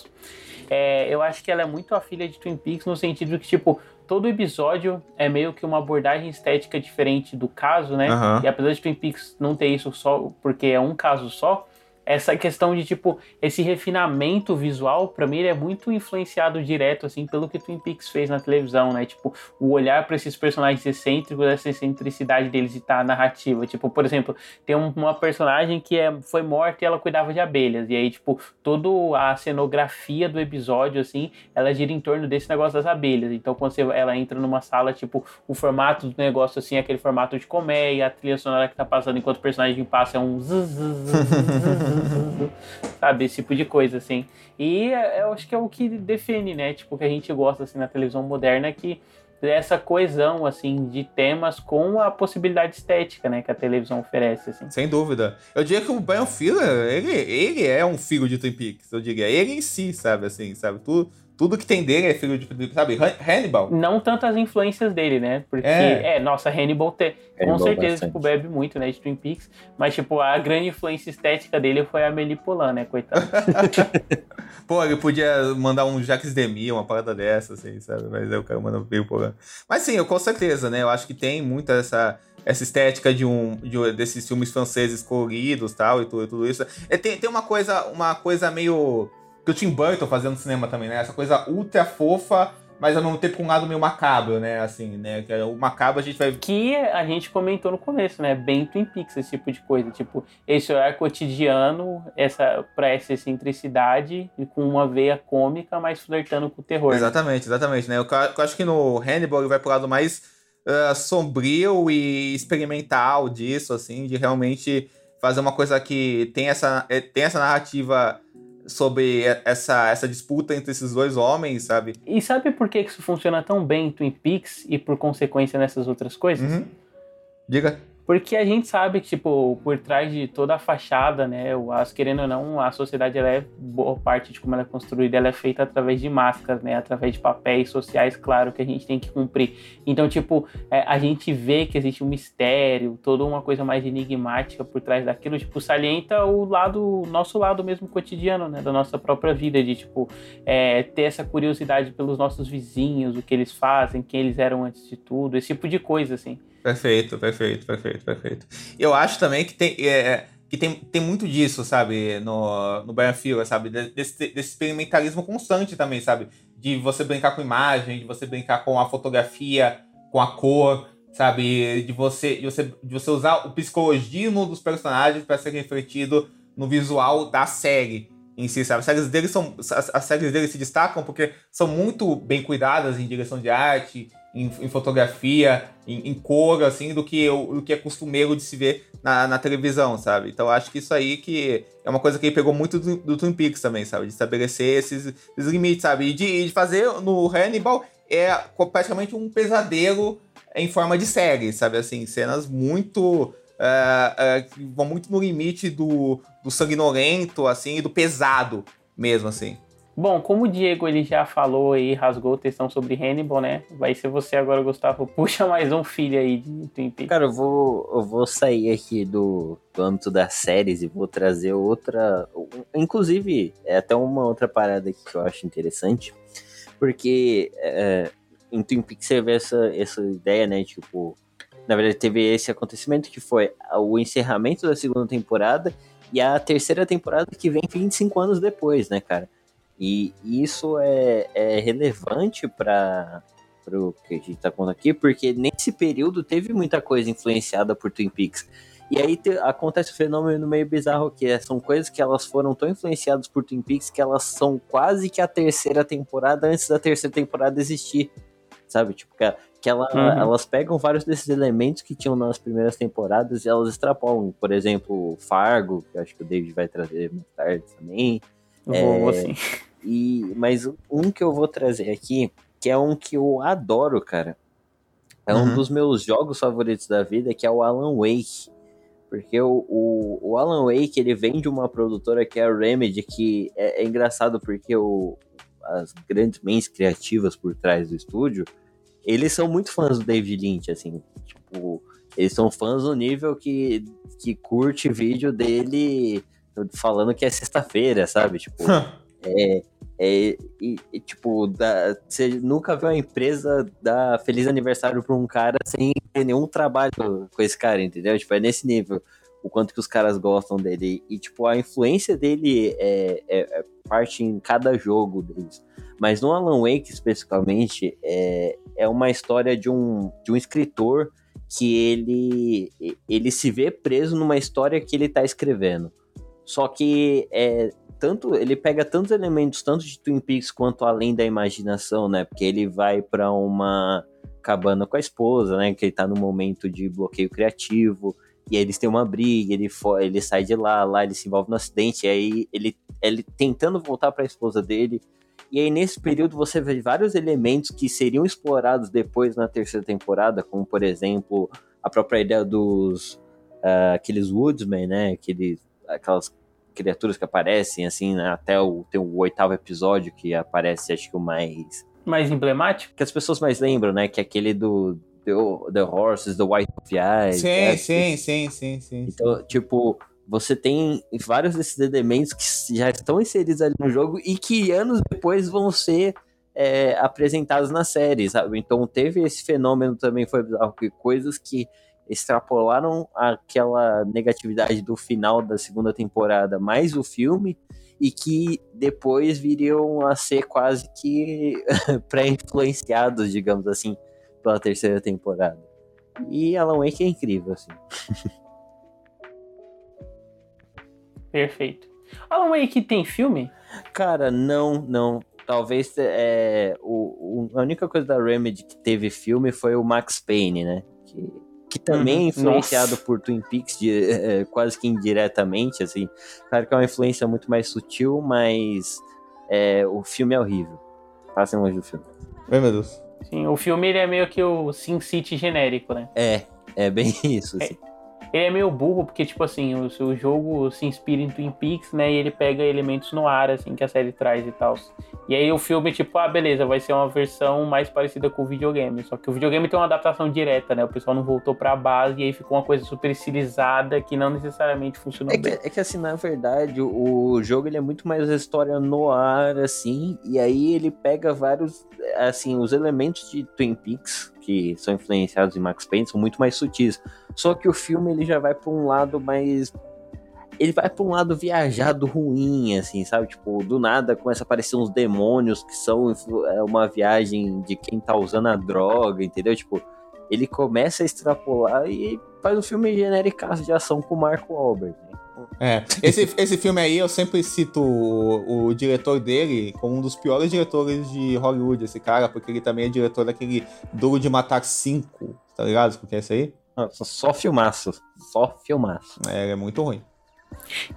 É, eu acho que ela é muito a filha de Twin Peaks no sentido que, tipo, todo episódio é meio que uma abordagem estética diferente do caso, né? Aham. E apesar de Twin Peaks não ter isso só porque é um caso só, essa questão de tipo esse refinamento visual, pra mim ele é muito influenciado direto assim pelo que Twin Peaks fez na televisão, né? Tipo, o olhar pra esses personagens excêntricos, essa excentricidade deles e tá narrativa. Tipo, por exemplo, tem um- uma personagem que é, foi morta e ela cuidava de abelhas. E aí, tipo, toda a cenografia do episódio assim, ela gira em torno desse negócio das abelhas. Então, quando você, ela entra numa sala, tipo, o formato do negócio assim, é aquele formato de colmeia, a trilha sonora que tá passando enquanto o personagem passa é um zzz, zzz, zzz, sabe, esse tipo de coisa assim. E é- eu acho que é o que define, né, tipo, que a gente gosta assim na televisão moderna que essa coesão assim de temas com a possibilidade estética, né, que a televisão oferece assim. Sem dúvida. Eu diria que o Brian Fuller, ele, ele é um filho de Twin Peaks, eu diria. Ele em si, sabe, assim, sabe? Tudo, tudo que tem dele é filho de sabe? Han- Hannibal. Não tanto as influências dele, né? Porque, É. é, nossa, Hannibal, te, com Hannibal certeza, bastante. tipo, bebe muito, né, de Twin Peaks. Mas, tipo, a grande influência estética dele foi a Amélie Poulain, né, coitado. Pô, ele podia mandar um Jacques Demy, uma parada dessa, assim, sabe? Mas aí o cara manda meio por Mas sim, eu com certeza, né? Eu acho que tem muita essa, essa estética de um de, desses filmes franceses coloridos tal, e tudo, tudo isso. É, tem, tem uma coisa, uma coisa meio. Que o Tim Burton fazia no cinema também, né? Essa coisa ultra fofa, mas ao mesmo tempo com um lado meio macabro, né? Assim, né? Que é o macabro a gente vai. que a gente comentou no começo, né? Bem Twin Peaks, esse tipo de coisa. Tipo, esse olhar cotidiano, essa, pra essa excentricidade e com uma veia cômica, mas flertando com o terror. né? Exatamente, exatamente, né? Eu, eu acho que no Hannibal ele vai pro lado mais ah, sombrio e experimental disso, assim, de realmente fazer uma coisa que tem essa, eh, tem essa narrativa sobre essa, essa disputa entre esses dois homens, sabe? E sabe por que isso funciona tão bem em Twin Peaks e por consequência nessas outras coisas? Uhum. Diga. Porque a gente sabe que, tipo, por trás de toda a fachada, né, o as querendo ou não, a sociedade, ela é, boa parte de como ela é construída, ela é feita através de máscaras, né, através de papéis sociais, claro, que a gente tem que cumprir. Então, tipo, é, a gente vê que existe um mistério, toda uma coisa mais enigmática por trás daquilo, tipo, salienta o lado, nosso lado mesmo cotidiano, né, da nossa própria vida, de, tipo, é, ter essa curiosidade pelos nossos vizinhos, o que eles fazem, quem eles eram antes de tudo, esse tipo de coisa, assim. Perfeito, perfeito, perfeito, perfeito. Eu acho também que tem, é, que tem, tem muito disso, sabe, no, no Brian sabe? De- Desse, desse experimentalismo constante também, sabe? De você brincar com imagem, de você brincar com a fotografia, com a cor, sabe? De você, de você, de você usar o psicologismo dos personagens para ser refletido no visual da série em si, sabe? As séries dele são as, as séries dele se destacam porque são muito bem cuidadas em direção de arte, em, em fotografia, em, em cor, assim, do que, o, do que é costumeiro de se ver na, na televisão, sabe? Então eu acho que isso aí que é uma coisa que ele pegou muito do, do Twin Peaks também, sabe? De estabelecer esses, esses limites, sabe? E de, de fazer no Hannibal é praticamente um pesadelo em forma de série, sabe? Assim, cenas muito. é, é, que vão muito no limite do, do sanguinolento, assim, e do pesado mesmo, assim. Bom, como o Diego ele já falou e rasgou o textão sobre Hannibal, né? Vai ser você agora, Gustavo. Puxa mais um filho aí de Twin Peaks. Cara, eu vou, eu vou sair aqui do, do âmbito das séries e vou trazer outra. Inclusive, é até uma outra parada aqui que eu acho interessante. Porque é, em Twin Peaks você vê essa, essa ideia, né? Tipo, na verdade, teve esse acontecimento que foi o encerramento da segunda temporada e a terceira temporada que vem 25 anos depois, né, cara? E isso é, é relevante para o que a gente tá contando aqui, porque nesse período teve muita coisa influenciada por Twin Peaks. E aí te- acontece um fenômeno meio bizarro que é, são coisas que elas foram tão influenciadas por Twin Peaks que elas são quase que a terceira temporada antes da terceira temporada existir. Sabe? Tipo, que, que ela- Uhum. elas pegam vários desses elementos que tinham nas primeiras temporadas e elas extrapolam. Por exemplo, Fargo, que eu acho que o David vai trazer mais tarde também. Vou, é, vou sim. E, mas um que eu vou trazer aqui, que é um que eu adoro, cara. É um Uhum. dos meus jogos favoritos da vida, que é o Alan Wake. Porque o, o, o Alan Wake, ele vem de uma produtora que é a Remedy, que é, é engraçado porque o, as grandes mentes criativas por trás do estúdio, eles são muito fãs do David Lynch, assim, tipo, eles são fãs no nível que, que curte vídeo dele falando que é sexta-feira, sabe? Tipo, é, é, e, e, tipo, da, você nunca viu uma empresa dar feliz aniversário pra um cara sem ter nenhum trabalho com esse cara, entendeu? Tipo, é nesse nível o quanto que os caras gostam dele. E, tipo, a influência dele é, é, é parte em cada jogo deles. Mas no Alan Wake, especificamente, é, é uma história de um, de um escritor que ele, ele se vê preso numa história que ele tá escrevendo. Só que é, tanto ele pega tantos elementos, tanto de Twin Peaks quanto além da imaginação, né? Porque ele vai para uma cabana com a esposa, né? Que ele tá no momento de bloqueio criativo. E aí eles têm uma briga, ele, ele sai de lá, lá ele se envolve no acidente, e aí ele, ele tentando voltar para a esposa dele, e aí, nesse período, você vê vários elementos que seriam explorados depois na terceira temporada, como, por exemplo, a própria ideia dos. Uh, aqueles Woodsmen, né? Aqueles, aquelas criaturas que aparecem, assim, né? até o, tem o oitavo episódio que aparece, acho que o mais. Mais emblemático? Que as pessoas mais lembram, né? Que é aquele do. The, the Horses, The White of Eyes. Sim, é, sim, sim, sim, sim. Então, tipo, você tem vários desses elementos que já estão inseridos ali no jogo e que anos depois vão ser é, apresentados na série, sabe? Então teve esse fenômeno também, foi bizarro, que coisas que extrapolaram aquela negatividade do final da segunda temporada, mais o filme, e que depois viriam a ser quase que pré-influenciados, digamos assim, pela terceira temporada. E Alan Wake é incrível, assim. Perfeito. Alan Wake tem filme? Cara, não, não. Talvez é, o, o, a única coisa da Remedy que teve filme foi o Max Payne, né? Que, que também uhum. é influenciado Nossa. por Twin Peaks de, é, quase que indiretamente, assim. Claro que é uma influência muito mais sutil, mas é, o filme é horrível. Passem longe do filme. Ai, meu Deus. Sim, o filme ele é meio que o Sin City genérico, né? É, é bem isso. Assim. É, ele é meio burro, porque, tipo assim, o, o jogo se inspira em Twin Peaks, né? E ele pega elementos no ar, assim, que a série traz e tal. E aí o filme, tipo, ah, beleza, vai ser uma versão mais parecida com o videogame. Só que o videogame tem uma adaptação direta, né? O pessoal não voltou pra base e aí ficou uma coisa super estilizada que não necessariamente funcionou é bem. Que, é que, assim, na verdade, o, o jogo ele é muito mais a história no ar, assim, e aí ele pega vários, assim, os elementos de Twin Peaks que são influenciados em Max Payne são muito mais sutis. Só que o filme ele já vai para um lado mais ele vai para um lado viajado ruim, assim, sabe? Tipo, do nada começa a aparecer uns demônios que são é, uma viagem de quem tá usando a droga, entendeu? Tipo, ele começa a extrapolar e faz um filme genérico de ação com o Marco Albert. Né? É, esse, esse filme aí eu sempre cito o, o, diretor dele como um dos piores diretores de Hollywood, esse cara, porque ele também é diretor daquele Duro de Matar 5, tá ligado? O que é esse aí? Nossa, só filmaço, só filmaço. É, é muito ruim.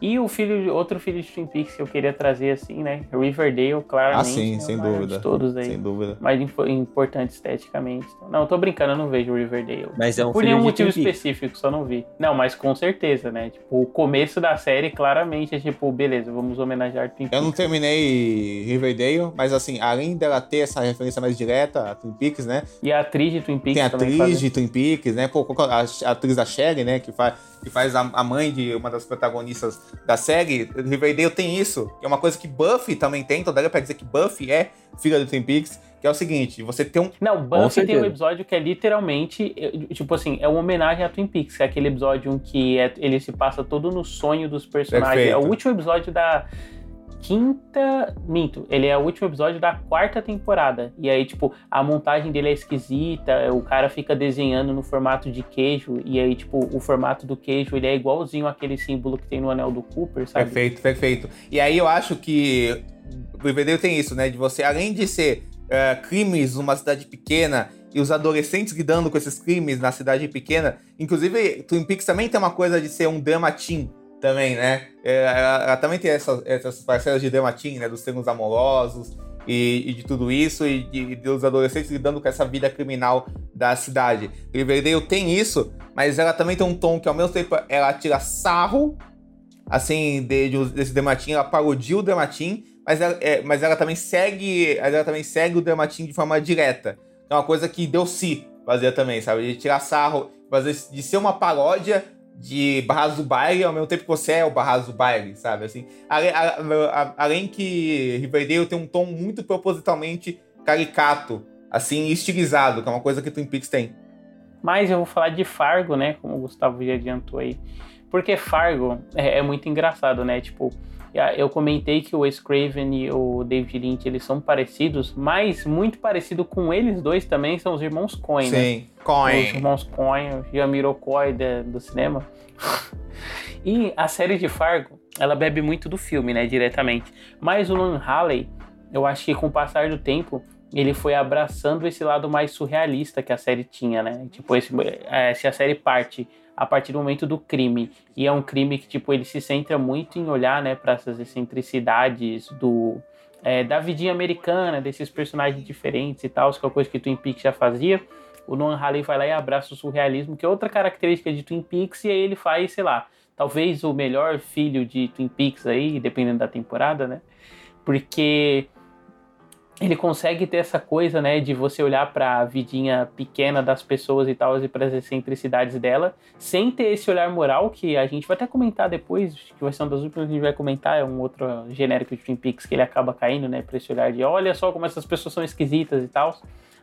E o filho, outro filho de Twin Peaks que eu queria trazer assim, né? Riverdale, claramente. Ah, sim, sem dúvida. De todos aí. Sem dúvida. Mais impo importante esteticamente. Não, eu tô brincando, eu não vejo Riverdale. Mas é um Por nenhum motivo específico, só não vi. Não, mas com certeza, né? Tipo, o começo da série claramente é tipo, beleza, vamos homenagear Twin Peaks. Eu não terminei Riverdale, mas assim, além dela ter essa referência mais direta a Twin Peaks, né? E a atriz de Twin Peaks Tem a atriz de Twin Peaks, né? Pô, a, a atriz da Sherry, né? Que faz que faz a, a, mãe de uma das protagonistas da série, Riverdale tem isso, que é uma coisa que Buffy também tem, então daria pra dizer que Buffy é filha do Twin Peaks, que é o seguinte, você tem um... Não, Buffy tem um episódio que é literalmente, tipo assim, é uma homenagem a Twin Peaks, é aquele episódio em que é, ele se passa todo no sonho dos personagens, Perfeito. é o último episódio da quinta. Minto, ele é o último episódio da quarta temporada. E aí, tipo, a montagem dele é esquisita, o cara fica desenhando no formato de queijo. E aí, tipo, o formato do queijo ele é igualzinho aquele símbolo que tem no anel do Cooper, sabe? Perfeito, perfeito. E aí eu acho que o Riverdale tem isso, né? De você, além de ser uh, crimes numa cidade pequena e os adolescentes lidando com esses crimes na cidade pequena. Inclusive, Twin Peaks também tem uma coisa de ser um drama teen também, né? É, ela, ela, também tem essas, essas parcelas de dramatim, né? Dos termos amorosos e, e, de tudo isso, e, de, dos adolescentes lidando com essa vida criminal da cidade. Riverdale tem isso, mas ela também tem um tom que ao mesmo tempo ela tira sarro, assim, de, de, desse dramatim, ela parodia o dramatim, mas ela, é, mas ela também segue ela também segue o dramatim de forma direta. É uma coisa que deu si fazer também, sabe? De tirar sarro, fazer, de ser uma paródia de Barras do Baile ao mesmo tempo que você é o Barras do Baile, sabe? Assim, além, a, a, além que Riverdale tem um tom muito propositalmente caricato, assim, estilizado, que é uma coisa que Twin Peaks tem. Mas eu vou falar de Fargo, né? Como o Gustavo já adiantou aí. Porque Fargo é, é muito engraçado, né? Tipo, eu comentei que o Wes Craven e o David Lynch eles são parecidos, mas muito parecido com eles dois também são os irmãos Coen, né? Sim, Coen. Os irmãos Coen, o Jamiroquai do cinema. e a série de Fargo, ela bebe muito do filme, né, diretamente. Mas o Nolan Halley, eu acho que com o passar do tempo, ele foi abraçando esse lado mais surrealista que a série tinha, né? Tipo, esse, é, se a série parte a partir do momento do crime. E é um crime que, tipo, ele se centra muito em olhar, né, para essas excentricidades do, é, da vidinha americana, desses personagens diferentes e tal, que é uma coisa que Twin Peaks já fazia. O Nolan Halley vai lá e abraça o surrealismo, que é outra característica de Twin Peaks, e aí ele faz, sei lá, talvez o melhor filho de Twin Peaks aí, dependendo da temporada, né? Porque ele consegue ter essa coisa, né, de você olhar para a vidinha pequena das pessoas e tal, e para as excentricidades dela, sem ter esse olhar moral que a gente vai até comentar depois, que vai ser uma das últimas que a gente vai comentar, é um outro genérico de Twin Peaks que ele acaba caindo, né, para esse olhar de olha só como essas pessoas são esquisitas e tal.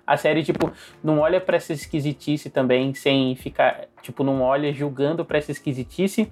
A série, tipo, não olha para essa esquisitice também, sem ficar, tipo, não olha julgando para essa esquisitice,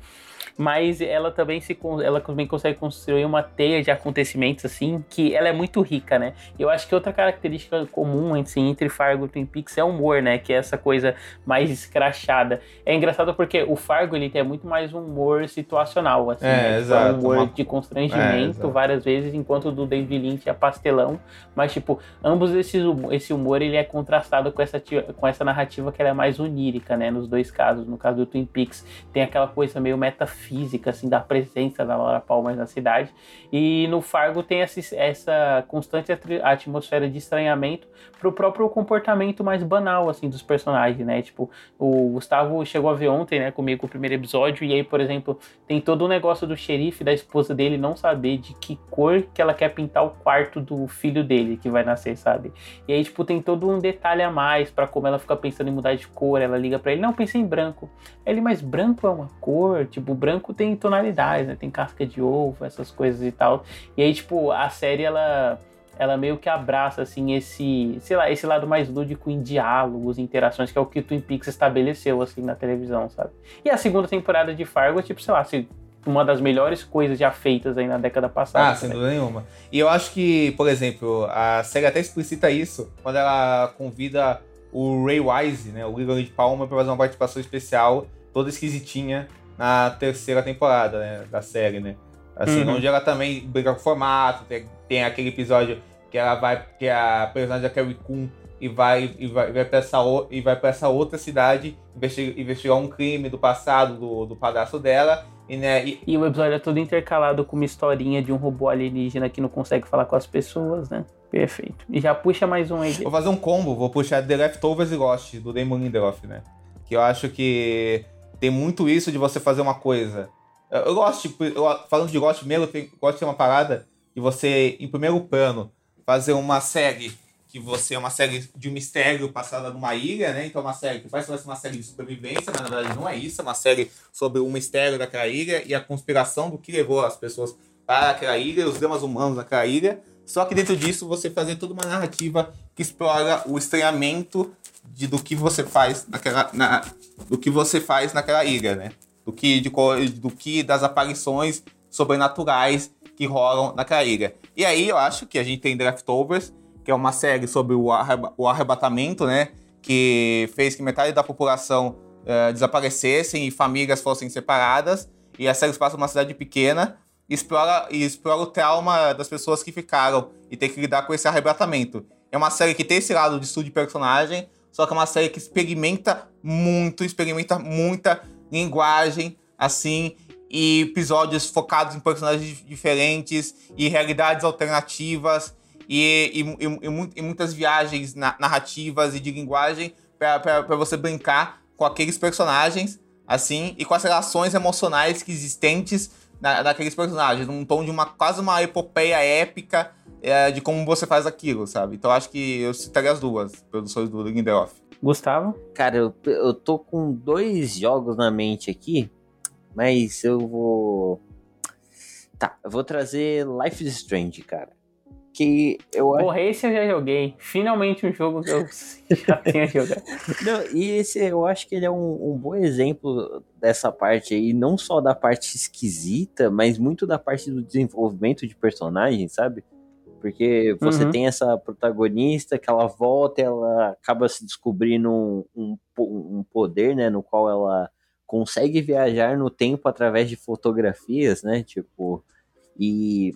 mas ela também se ela também consegue construir uma teia de acontecimentos assim que ela é muito rica, né? Eu acho que outra característica comum assim, entre Fargo e Twin Peaks é o humor, né? Que é essa coisa mais escrachada. É engraçado porque o Fargo ele tem muito mais um humor situacional, assim, é, né? Tipo, exato. É um humor uma... de constrangimento é, várias vezes, enquanto o do David Lynch é pastelão. Mas tipo, ambos esses esse humor ele é contrastado com essa com essa narrativa que ela é mais onírica, né? Nos dois casos, no caso do Twin Peaks tem aquela coisa meio metafísica física, assim, da presença da Laura Palmer na cidade. E no Fargo tem essa, essa constante atmosfera de estranhamento pro próprio comportamento mais banal, assim, dos personagens, né? Tipo, o Gustavo chegou a ver ontem, né, comigo o primeiro episódio, e aí, por exemplo, tem todo o negócio do xerife, da esposa dele não saber de que cor que ela quer pintar o quarto do filho dele que vai nascer, sabe? E aí, tipo, tem todo um detalhe a mais para como ela fica pensando em mudar de cor, ela liga para ele, não, pensei em branco. Ele, mas branco é uma cor, tipo, branco branco tem tonalidades, né? Tem casca de ovo, essas coisas e tal. E aí, tipo, a série, ela ela meio que abraça assim esse, sei lá, esse lado mais lúdico em diálogos, interações, que é o que o Twin Peaks estabeleceu assim na televisão, sabe? E a segunda temporada de Fargo, tipo, sei lá, uma das melhores coisas já feitas aí na década passada. Ah, sem dúvida nenhuma. E eu acho que, por exemplo, a série até explicita isso quando ela convida o Ray Wise, né, o Leland Palmer, para fazer uma participação especial, toda esquisitinha na terceira temporada, né, da série, né? Assim, uhum. onde ela também briga com o formato, tem, tem, aquele episódio que ela vai, que a personagem da Carrie Coon e vai, e vai, vai para essa, e vai pra essa outra cidade investigar, investigar um crime do passado do, do padrasto dela. E, né, e... e o episódio é todo intercalado com uma historinha de um robô alienígena que não consegue falar com as pessoas, né? Perfeito. E já puxa mais um aí. Vou fazer um combo, vou puxar The Leftovers e Lost, do Damon Lindelof, né? Que eu acho que tem muito isso de você fazer uma coisa. Eu, gosto, tipo, eu, falando de gosto mesmo, eu gosto de ter uma parada de você, em primeiro plano, fazer uma série que você é uma série de mistério passada numa ilha, né? Então, uma série que parece uma série de sobrevivência, mas na verdade não é isso. É uma série sobre o mistério daquela ilha e a conspiração do que levou as pessoas para aquela ilha, os dramas humanos naquela ilha. Só que dentro disso você fazer toda uma narrativa que explora o estranhamento de, do que você faz naquela, na, do que você faz naquela ilha, né? Do que, de, do que das aparições sobrenaturais que rolam naquela ilha. E aí eu acho que a gente tem Draftovers, que é uma série sobre o, arreba o arrebatamento, né? Que fez que metade da população uh, desaparecessem e famílias fossem separadas. E a série se passa numa cidade pequena e explora, e explora o trauma das pessoas que ficaram e tem que lidar com esse arrebatamento. É uma série que tem esse lado de estudo de personagem, só que é uma série que experimenta muito, experimenta muita linguagem, assim, e episódios focados em personagens diferentes e realidades alternativas e, e, e, e muitas viagens narrativas e de linguagem para você brincar com aqueles personagens, assim, e com as relações emocionais que existentes na, naqueles personagens, num tom de uma quase uma epopeia épica é, de como você faz aquilo, sabe? Então acho que eu citaria as duas produções do Lindelof. Gustavo? Cara, eu, eu tô com dois jogos na mente aqui, mas eu vou. Tá, eu vou trazer Life is Strange, cara. Que eu acho. Porra, esse eu já joguei. Finalmente um jogo que eu já tinha jogado. Não, e esse eu acho que ele é um, um bom exemplo dessa parte aí, não só da parte esquisita, mas muito da parte do desenvolvimento de personagem, sabe? Porque você Uhum. tem essa protagonista que ela volta, ela acaba se descobrindo um, um, um poder, né, no qual ela consegue viajar no tempo através de fotografias, né, tipo, e,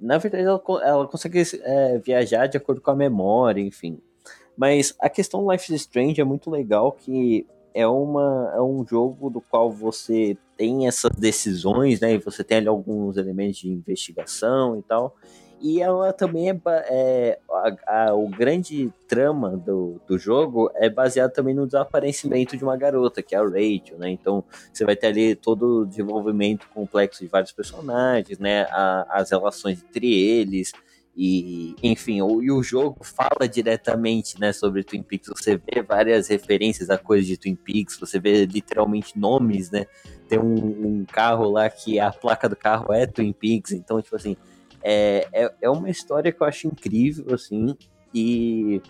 na verdade ela, ela consegue é, viajar de acordo com a memória, enfim. Mas a questão Life is Strange é muito legal que é, uma, é um jogo do qual você tem essas decisões, né? E você tem ali alguns elementos de investigação e tal. E ela também é, é a, a- o grande trama do, do jogo é baseado também no desaparecimento de uma garota, que é a Rachel, né? Então você vai ter ali todo o desenvolvimento complexo de vários personagens, né? A- as relações entre eles. E, enfim, o, e o jogo fala diretamente, né, sobre Twin Peaks. Você vê várias referências a coisas de Twin Peaks, você vê literalmente nomes, né? Tem um, um carro lá que a placa do carro é Twin Peaks, então, tipo assim, é, é, é uma história que eu acho incrível, assim, e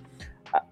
a,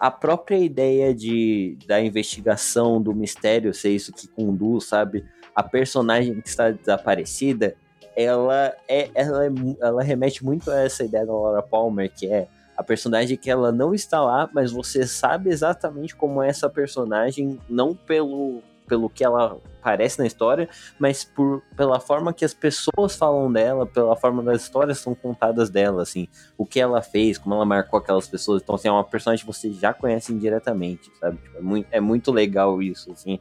a- própria ideia de, da investigação, do mistério ser isso que conduz, sabe? A personagem que está desaparecida, ela é, ela, é ela remete muito a essa ideia da Laura Palmer, que é a personagem que ela não está lá, mas você sabe exatamente como é essa personagem, não pelo, pelo que ela parece na história, mas por, pela forma que as pessoas falam dela, pela forma das histórias são contadas dela, assim, o que ela fez, como ela marcou aquelas pessoas. Então, assim, é uma personagem que você já conhece indiretamente, sabe? Tipo, é, muito, é muito legal isso, assim,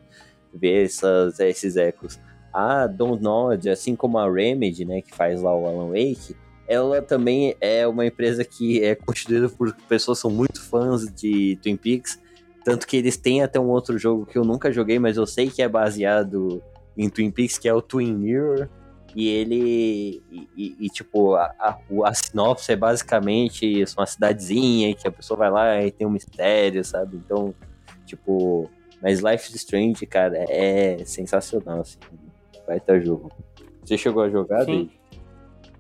ver essas, esses ecos. A Dontnod, assim como a Remedy, né, que faz lá o Alan Wake, ela também é uma empresa que é constituída por pessoas que são muito fãs de Twin Peaks, tanto que eles têm até um outro jogo que eu nunca joguei, mas eu sei que é baseado em Twin Peaks, que é o Twin Mirror, e ele. E, e- e, tipo, a, a, a sinopse é basicamente uma cidadezinha que a pessoa vai lá e tem um mistério, sabe? Então, tipo. Mas Life is Strange, cara, é sensacional, assim. Vai ter jogo. Você chegou a jogar, Sim. David?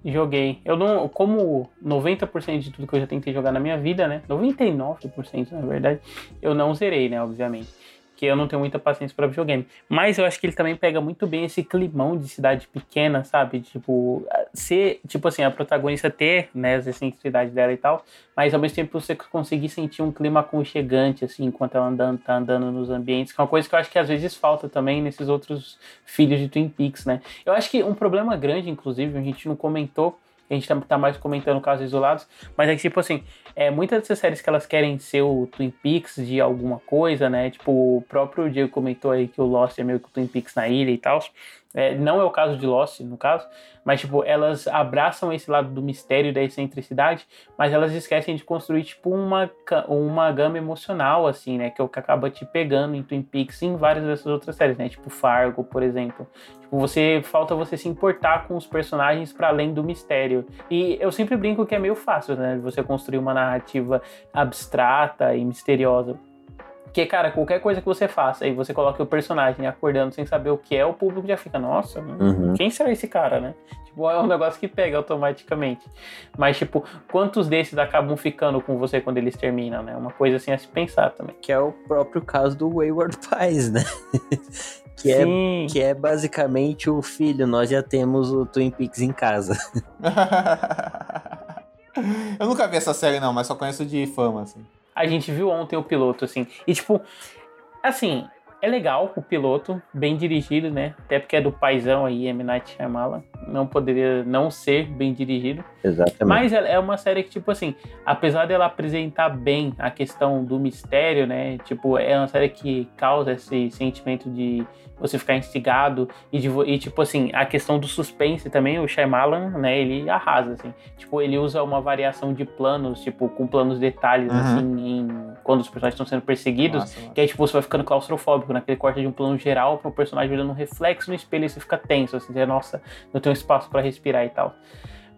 Joguei. Eu não, como 90% de tudo que eu já tentei jogar na minha vida, né? 99% na verdade, eu não zerei, né, obviamente. Que eu não tenho muita paciência para videogame. Mas eu acho que ele também pega muito bem esse climão de cidade pequena, sabe? Tipo, ser, tipo assim, a protagonista ter, né, as excentricidades dela e tal, mas ao mesmo tempo você conseguir sentir um clima aconchegante, assim, enquanto ela andando, tá andando nos ambientes, que é uma coisa que eu acho que às vezes falta também nesses outros filhos de Twin Peaks, né? Eu acho que um problema grande, inclusive, a gente não comentou, a gente tá, tá mais comentando casos isolados, mas é que, tipo assim, é, muitas dessas séries que elas querem ser o Twin Peaks de alguma coisa, né? Tipo, o próprio Diego comentou aí que o Lost é meio que o Twin Peaks na ilha e tal. É, não é o caso de Lost, no caso, mas, tipo, elas abraçam esse lado do mistério da excentricidade, mas elas esquecem de construir, tipo, uma, uma gama emocional, assim, né? Que é o que acaba te pegando em Twin Peaks e em várias dessas outras séries, né? Tipo, Fargo, por exemplo. Tipo, você falta você se importar com os personagens para além do mistério. E eu sempre brinco que é meio fácil, né? Você construir uma narrativa abstrata e misteriosa. Porque, cara, qualquer coisa que você faça e você coloque o personagem acordando sem saber o que é, o público já fica, nossa, Uhum. quem será esse cara, né? Tipo, é um negócio que pega automaticamente. Mas, tipo, quantos desses acabam ficando com você quando eles terminam, né? Uma coisa assim a se pensar também. Que é o próprio caso do Wayward Pies, né? que, é, Sim. que é basicamente o filho, nós já temos o Twin Peaks em casa. eu nunca vi essa série, não, mas só conheço de fama, assim. A gente viu ontem o piloto, assim. E, tipo, assim, é legal o piloto, bem dirigido, né? Até porque é do paizão aí, M. Night Shyamalan. Não poderia não ser bem dirigido. Exatamente. Mas ela é uma série que, tipo assim, apesar dela apresentar bem a questão do mistério, né? Tipo, é uma série que causa esse sentimento de você ficar instigado e, de, e tipo assim, a questão do suspense também, o Shyamalan, né, ele arrasa, assim. Tipo, ele usa uma variação de planos, tipo, com planos detalhes, Uhum. assim, em, quando os personagens estão sendo perseguidos, Nossa, que aí, tipo, você vai ficando claustrofóbico, naquele corte de um plano geral para o personagem olhando um reflexo no espelho e você fica tenso, assim, você, nossa, não tenho espaço para respirar e tal.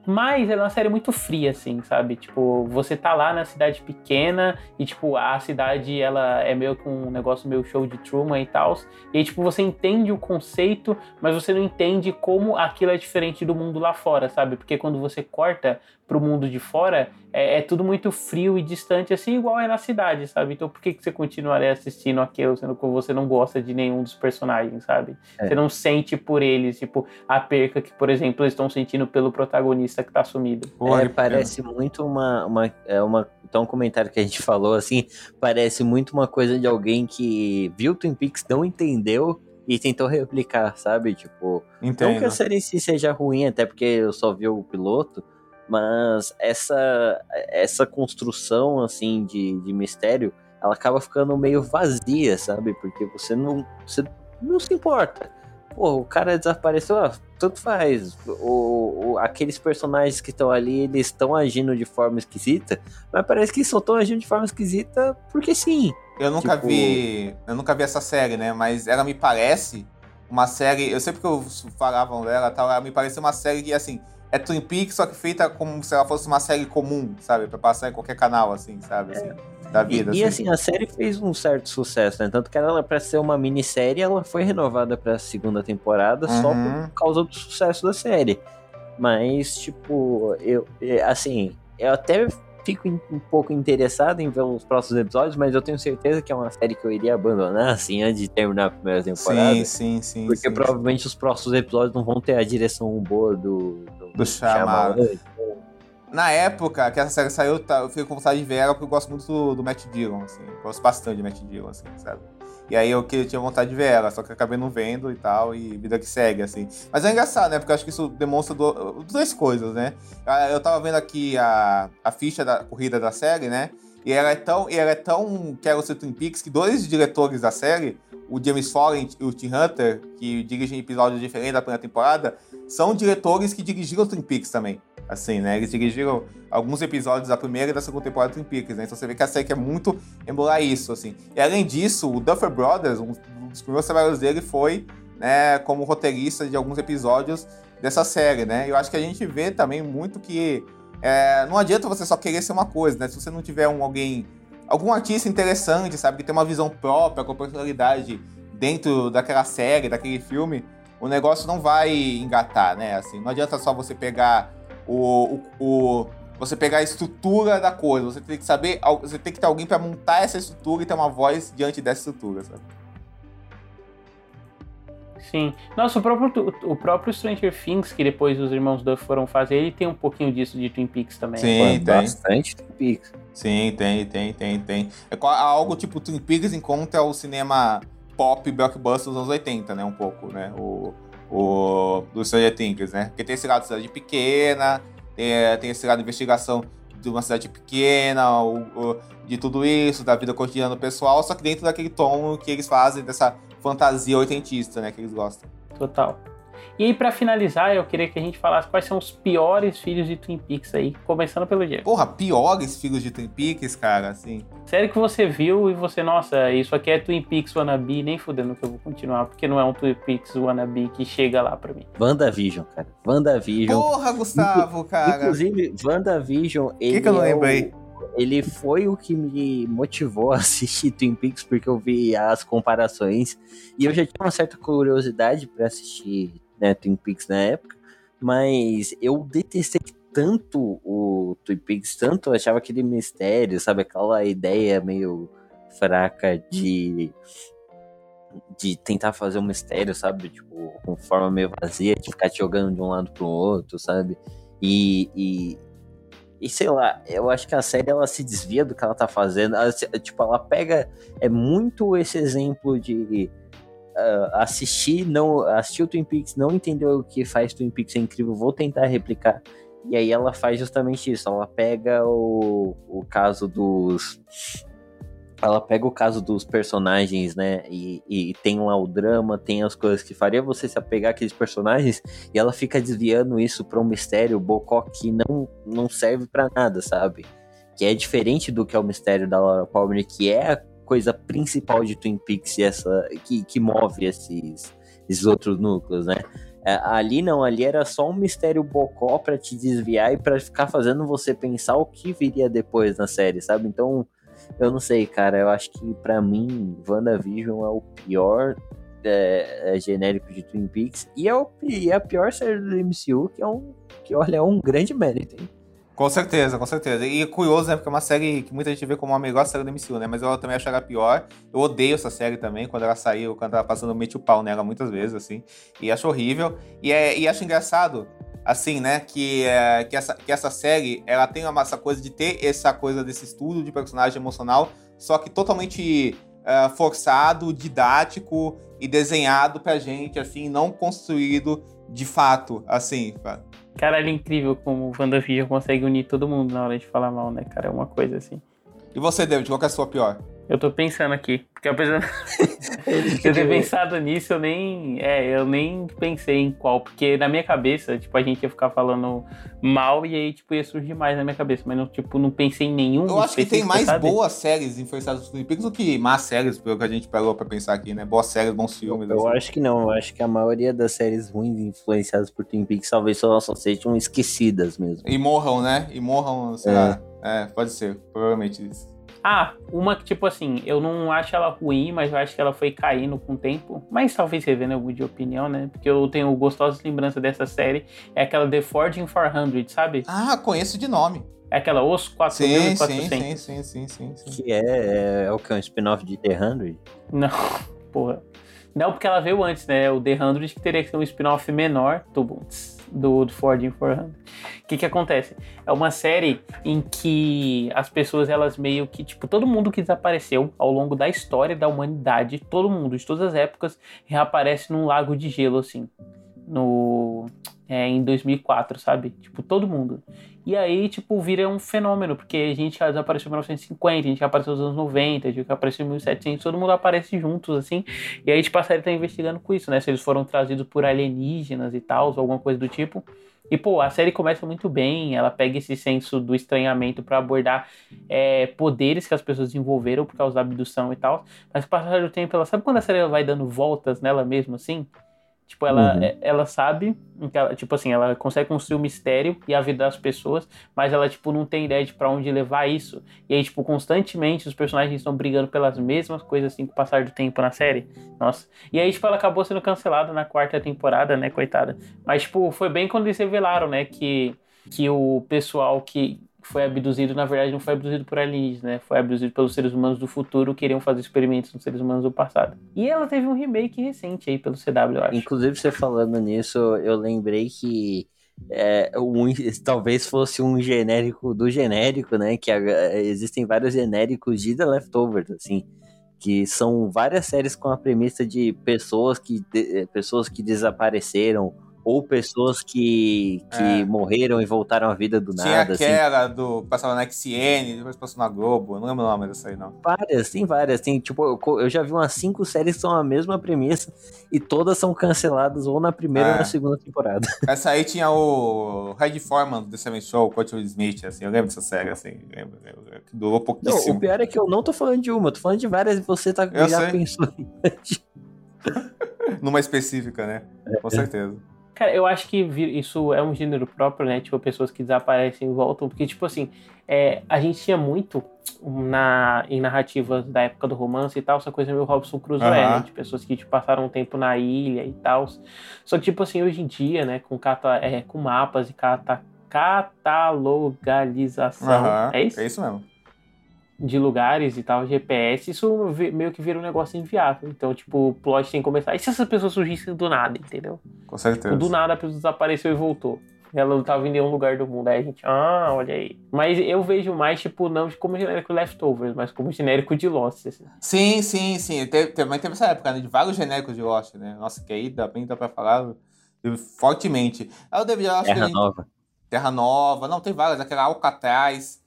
Mas ela é uma série muito fria, assim, sabe? Tipo, você tá lá na cidade pequena e, tipo, a cidade, ela é meio que um negócio meio show de Truman e tal. E tipo, você entende o conceito, mas você não entende como aquilo é diferente do mundo lá fora, sabe? Porque quando você corta pro mundo de fora, é, é tudo muito frio e distante, assim, igual é na cidade, sabe? Então por que, que você continuaria assistindo aquilo, sendo que você não gosta de nenhum dos personagens, sabe? É. Você não sente por eles, tipo, a perca que, por exemplo, eles estão sentindo pelo protagonista que tá sumido. É, parece muito uma, uma, é uma. Então, um comentário que a gente falou assim, parece muito uma coisa de alguém que viu Twin Peaks, não entendeu e tentou replicar, sabe? Tipo, pena. não que Entendo. a série em si seja ruim, até porque eu só vi o piloto, mas essa, essa construção, assim, de, de mistério, ela acaba ficando meio vazia, sabe? Porque você não, você não se importa. Pô, o cara desapareceu, ah, tanto faz. O, o- aqueles personagens que estão ali, eles estão agindo de forma esquisita, mas parece que só estão agindo de forma esquisita porque sim. Eu nunca Tipo- vi. Eu nunca vi essa série, né? Mas ela me parece uma série. Eu sempre que eu falavam dela, tal, ela me parece uma série que, assim, é Twin Peaks, só que feita como se ela fosse uma série comum, sabe? Pra passar em qualquer canal, assim, sabe? Assim, da E, vida. e, assim, a série fez um certo sucesso, né? Tanto que ela, pra ser uma minissérie, ela foi renovada pra segunda temporada só Uhum. por causa do sucesso da série. Mas, tipo, eu, é, assim, eu até fico um pouco interessado em ver os próximos episódios, mas eu tenho certeza que é uma série que eu iria abandonar, assim, antes de terminar a primeira temporada. Sim, sim, sim. Porque sim. provavelmente os próximos episódios não vão ter a direção boa do, do, Do. Shyamalan. Na época que essa série saiu, tá, eu fiquei com vontade de ver ela porque eu gosto muito do, do Matt Dillon, assim. Eu gosto bastante de Matt Dillon, assim, sabe? E aí eu, que, tinha vontade de ver ela, só que acabei não vendo e tal, e vida que segue, assim. Mas é engraçado, né? Porque eu acho que isso demonstra duas coisas, né? Ah, Eu tava vendo aqui a, a ficha da corrida da série, né? E ela é tão, e ela é tão quero ser Twin Peaks que dois diretores da série, o James Foley e o Tim Hunter, que dirigem episódios diferentes da primeira temporada, são diretores que dirigiram Twin Peaks também. Assim, né? Eles dirigiram alguns episódios da primeira e da segunda temporada Twin Peaks, né? Então você vê que a série quer muito emular isso, assim. E além disso, o Duffer Brothers, um dos primeiros trabalhos dele foi, né, como roteirista de alguns episódios dessa série, né? Eu acho que a gente vê também muito que é, não adianta você só querer ser uma coisa, né? Se você não tiver um alguém, algum artista interessante, sabe, que tem uma visão própria, com personalidade dentro daquela série, daquele filme, o negócio não vai engatar, né? Assim, não adianta só você pegar o, o, o- você pegar a estrutura da coisa, você tem que saber, você tem que ter alguém pra montar essa estrutura e ter uma voz diante dessa estrutura, sabe? Sim. Nossa, o próprio, o próprio Stranger Things, que depois os irmãos Duff foram fazer, ele tem um pouquinho disso de Twin Peaks também. Sim. Pô, tem. Bastante Twin Peaks. Sim, tem, tem, tem, tem. É algo tipo Twin Peaks encontra o cinema pop blockbuster dos anos 80, né? Um pouco, né? O, o do Stranger Things, né? Porque tem esse lado de cidade pequena, tem, é, tem esse lado de investigação de uma cidade pequena, o, o- de tudo isso, da vida cotidiana do pessoal, só que dentro daquele tom que eles fazem dessa fantasia oitentista, né? Que eles gostam. Total. E aí, pra finalizar, eu queria que a gente falasse quais são os piores filhos de Twin Peaks aí, começando pelo Diego. Porra, piores filhos de Twin Peaks, cara, assim. Série que você viu e você, nossa, isso aqui é Twin Peaks wannabe, nem fudendo que eu vou continuar, porque não é um Twin Peaks wannabe que chega lá pra mim. WandaVision, cara. WandaVision. Porra, Gustavo, cara. Inclusive, WandaVision, ele que eu não é o- lembrei? ele foi o que me motivou a assistir Twin Peaks, porque eu vi as comparações. E eu já tinha uma certa curiosidade pra assistir né, Twin Peaks na época. Mas eu detestei tanto o Twin Peaks, tanto eu achava aquele mistério, sabe? Aquela ideia meio fraca de de tentar fazer um mistério, sabe? Tipo, com forma meio vazia, de ficar te jogando de um lado pro outro, sabe? E, e, e sei lá, eu acho que a série ela se desvia do que ela tá fazendo. Ela tipo, ela pega. É muito esse exemplo de. Uh, assistir, não, assistir o Twin Peaks, não entendeu o que faz Twin Peaks é incrível, vou tentar replicar. E aí ela faz justamente isso, ela pega o, o caso dos ela pega o caso dos personagens, né? E, e, tem lá o drama, tem as coisas que faria você se apegar àqueles personagens, e ela fica desviando isso para um mistério bocó que não, não serve para nada, sabe? Que é diferente do que é o mistério da Laura Palmer, que é coisa principal de Twin Peaks, essa, que, que move esses, esses outros núcleos, né? É, ali não, ali era só um mistério bocó para te desviar e para ficar fazendo você pensar o que viria depois na série, sabe? Então eu não sei, cara. Eu acho que para mim, WandaVision é o pior é, é genérico de Twin Peaks e é, o, e é a pior série do MCU, que é um, que olha, é um grande mérito, hein? Com certeza, com certeza. E é curioso, né? Porque é uma série que muita gente vê como a melhor série do MCU, né? Mas eu também acho ela pior. Eu odeio essa série também, quando ela saiu, quando ela passando, eu meti o pau nela muitas vezes, assim. E acho horrível. E, é, e acho engraçado assim, né? Que, é, que, essa, que essa série ela tem uma, essa coisa de ter essa coisa desse estudo de personagem emocional, só que totalmente é, forçado, didático e desenhado pra gente, assim, não construído de fato, assim. Caralho, é incrível como o WandaVision consegue unir todo mundo na hora de falar mal, né, cara? É uma coisa assim. E você, David, qual é a sua pior? Eu tô pensando aqui, porque apesar de eu ter pensado nisso, eu nem, é, eu nem pensei em qual, porque na minha cabeça, tipo, a gente ia ficar falando mal e aí, tipo, ia surgir mais na minha cabeça, mas não, tipo, não pensei em nenhum. Eu acho que tem mais sabe? boas séries influenciadas por Twin Peaks do que más séries, pelo que a gente pegou pra pensar aqui, né? Boas séries, bons filmes. Eu assim. acho que não, eu acho que a maioria das séries ruins influenciadas por Twin Peaks talvez só, só sejam esquecidas mesmo. E morram, né? E morram, sei é. lá. É, pode ser, provavelmente isso. Ah, uma que, tipo assim, eu não acho ela ruim, mas eu acho que ela foi caindo com o tempo. Mas talvez revendo algum de opinião, né? Porque eu tenho gostosas lembranças dessa série. É aquela The Forging 400, sabe? Ah, conheço de nome. É aquela Os 4400. Sim, sim, sim, sim, sim, sim. Que é, é, é o que? Um spin-off de The 100? Não, porra. Não, porque ela veio antes, né? O The 100 que teria que ser um spin-off menor. Tubunts do, do Ford in 400. O que que acontece? É uma série em que as pessoas, elas meio que, tipo, todo mundo que desapareceu ao longo da história da humanidade, todo mundo, de todas as épocas, reaparece num lago de gelo, assim. No... É, em 2004, sabe? Tipo, todo mundo. E aí, tipo, vira um fenômeno, porque a gente já desapareceu em 1950, a gente já apareceu nos anos 90, a gente já apareceu em 1700, todo mundo aparece juntos, assim. E aí, tipo, a série tá investigando com isso, né? Se eles foram trazidos por alienígenas e tal, ou alguma coisa do tipo. E, pô, a série começa muito bem, ela pega esse senso do estranhamento para abordar é, poderes que as pessoas desenvolveram por causa da abdução e tal. Mas com o tempo, ela sabe quando a série vai dando voltas nela mesmo, assim? Tipo, ela, uhum. É, ela sabe, ela, tipo assim, ela consegue construir o um mistério e a vida das pessoas, mas ela, tipo, não tem ideia de pra onde levar isso. E aí, tipo, constantemente os personagens estão brigando pelas mesmas coisas, assim, com o passar do tempo na série. Nossa. E aí, tipo, ela acabou sendo cancelada na quarta temporada, né, coitada. Mas, tipo, foi bem quando eles revelaram, né, que, que o pessoal que, foi abduzido, na verdade, não foi abduzido por alienígenas, né? Foi abduzido pelos seres humanos do futuro que queriam fazer experimentos nos seres humanos do passado. E ela teve um remake recente aí pelo CW, eu acho. Inclusive, você falando nisso, eu lembrei que é, um, talvez fosse um genérico do genérico, né? Que existem vários genéricos de The Leftovers, assim. Que são várias séries com a premissa de pessoas que, de, pessoas que desapareceram ou pessoas que, que é. morreram e voltaram à vida do Tinha nada. Tinha aquela assim. do. Passava na XN, depois passou na Globo, não lembro o nome dessa aí, não. Várias, tem várias. Tem, tipo, eu, eu já vi umas cinco séries que são a mesma premissa e todas são canceladas ou na primeira é. ou na segunda temporada. Essa aí tinha o Red Foreman do The Seven Show, o Coach Smith, assim, eu lembro dessa série, assim, lembro, lembro, durou pouquíssimo. Não, o pior é que eu não tô falando de uma, eu tô falando de várias e você tá, eu já sei. pensou em. Numa específica, né? Com certeza. Cara, eu acho que isso é um gênero próprio, né? Tipo, pessoas que desaparecem e voltam. Porque, tipo assim, é, a gente tinha muito na, em narrativas da época do romance e tal, essa coisa meio Robson Crusoe, uhum. né? De pessoas que tipo, passaram um tempo na ilha e tal. Só que, tipo assim, hoje em dia, né? Com, cata, é, com mapas e cata, catalogalização. Uhum. É isso? É isso mesmo de lugares e tal, GPS, isso meio que vira um negócio inviável. Então, tipo, o plot tem que começar. E se essas pessoas surgissem do nada, entendeu? Com certeza. Tipo, do nada a pessoa desapareceu e voltou. Ela não tava em nenhum lugar do mundo. Aí a gente, ah, olha aí. Mas eu vejo mais, tipo, não como genérico Leftovers, mas como genérico de Lost. Assim. Sim, sim, sim. Teve, também teve essa época, né? De vários genéricos de Lost, né? Nossa, que aí dá, bem dá pra falar fortemente. Eu deveria, acho Terra que a gente- Nova. Terra Nova. Não, tem várias. Aquela Alcatraz.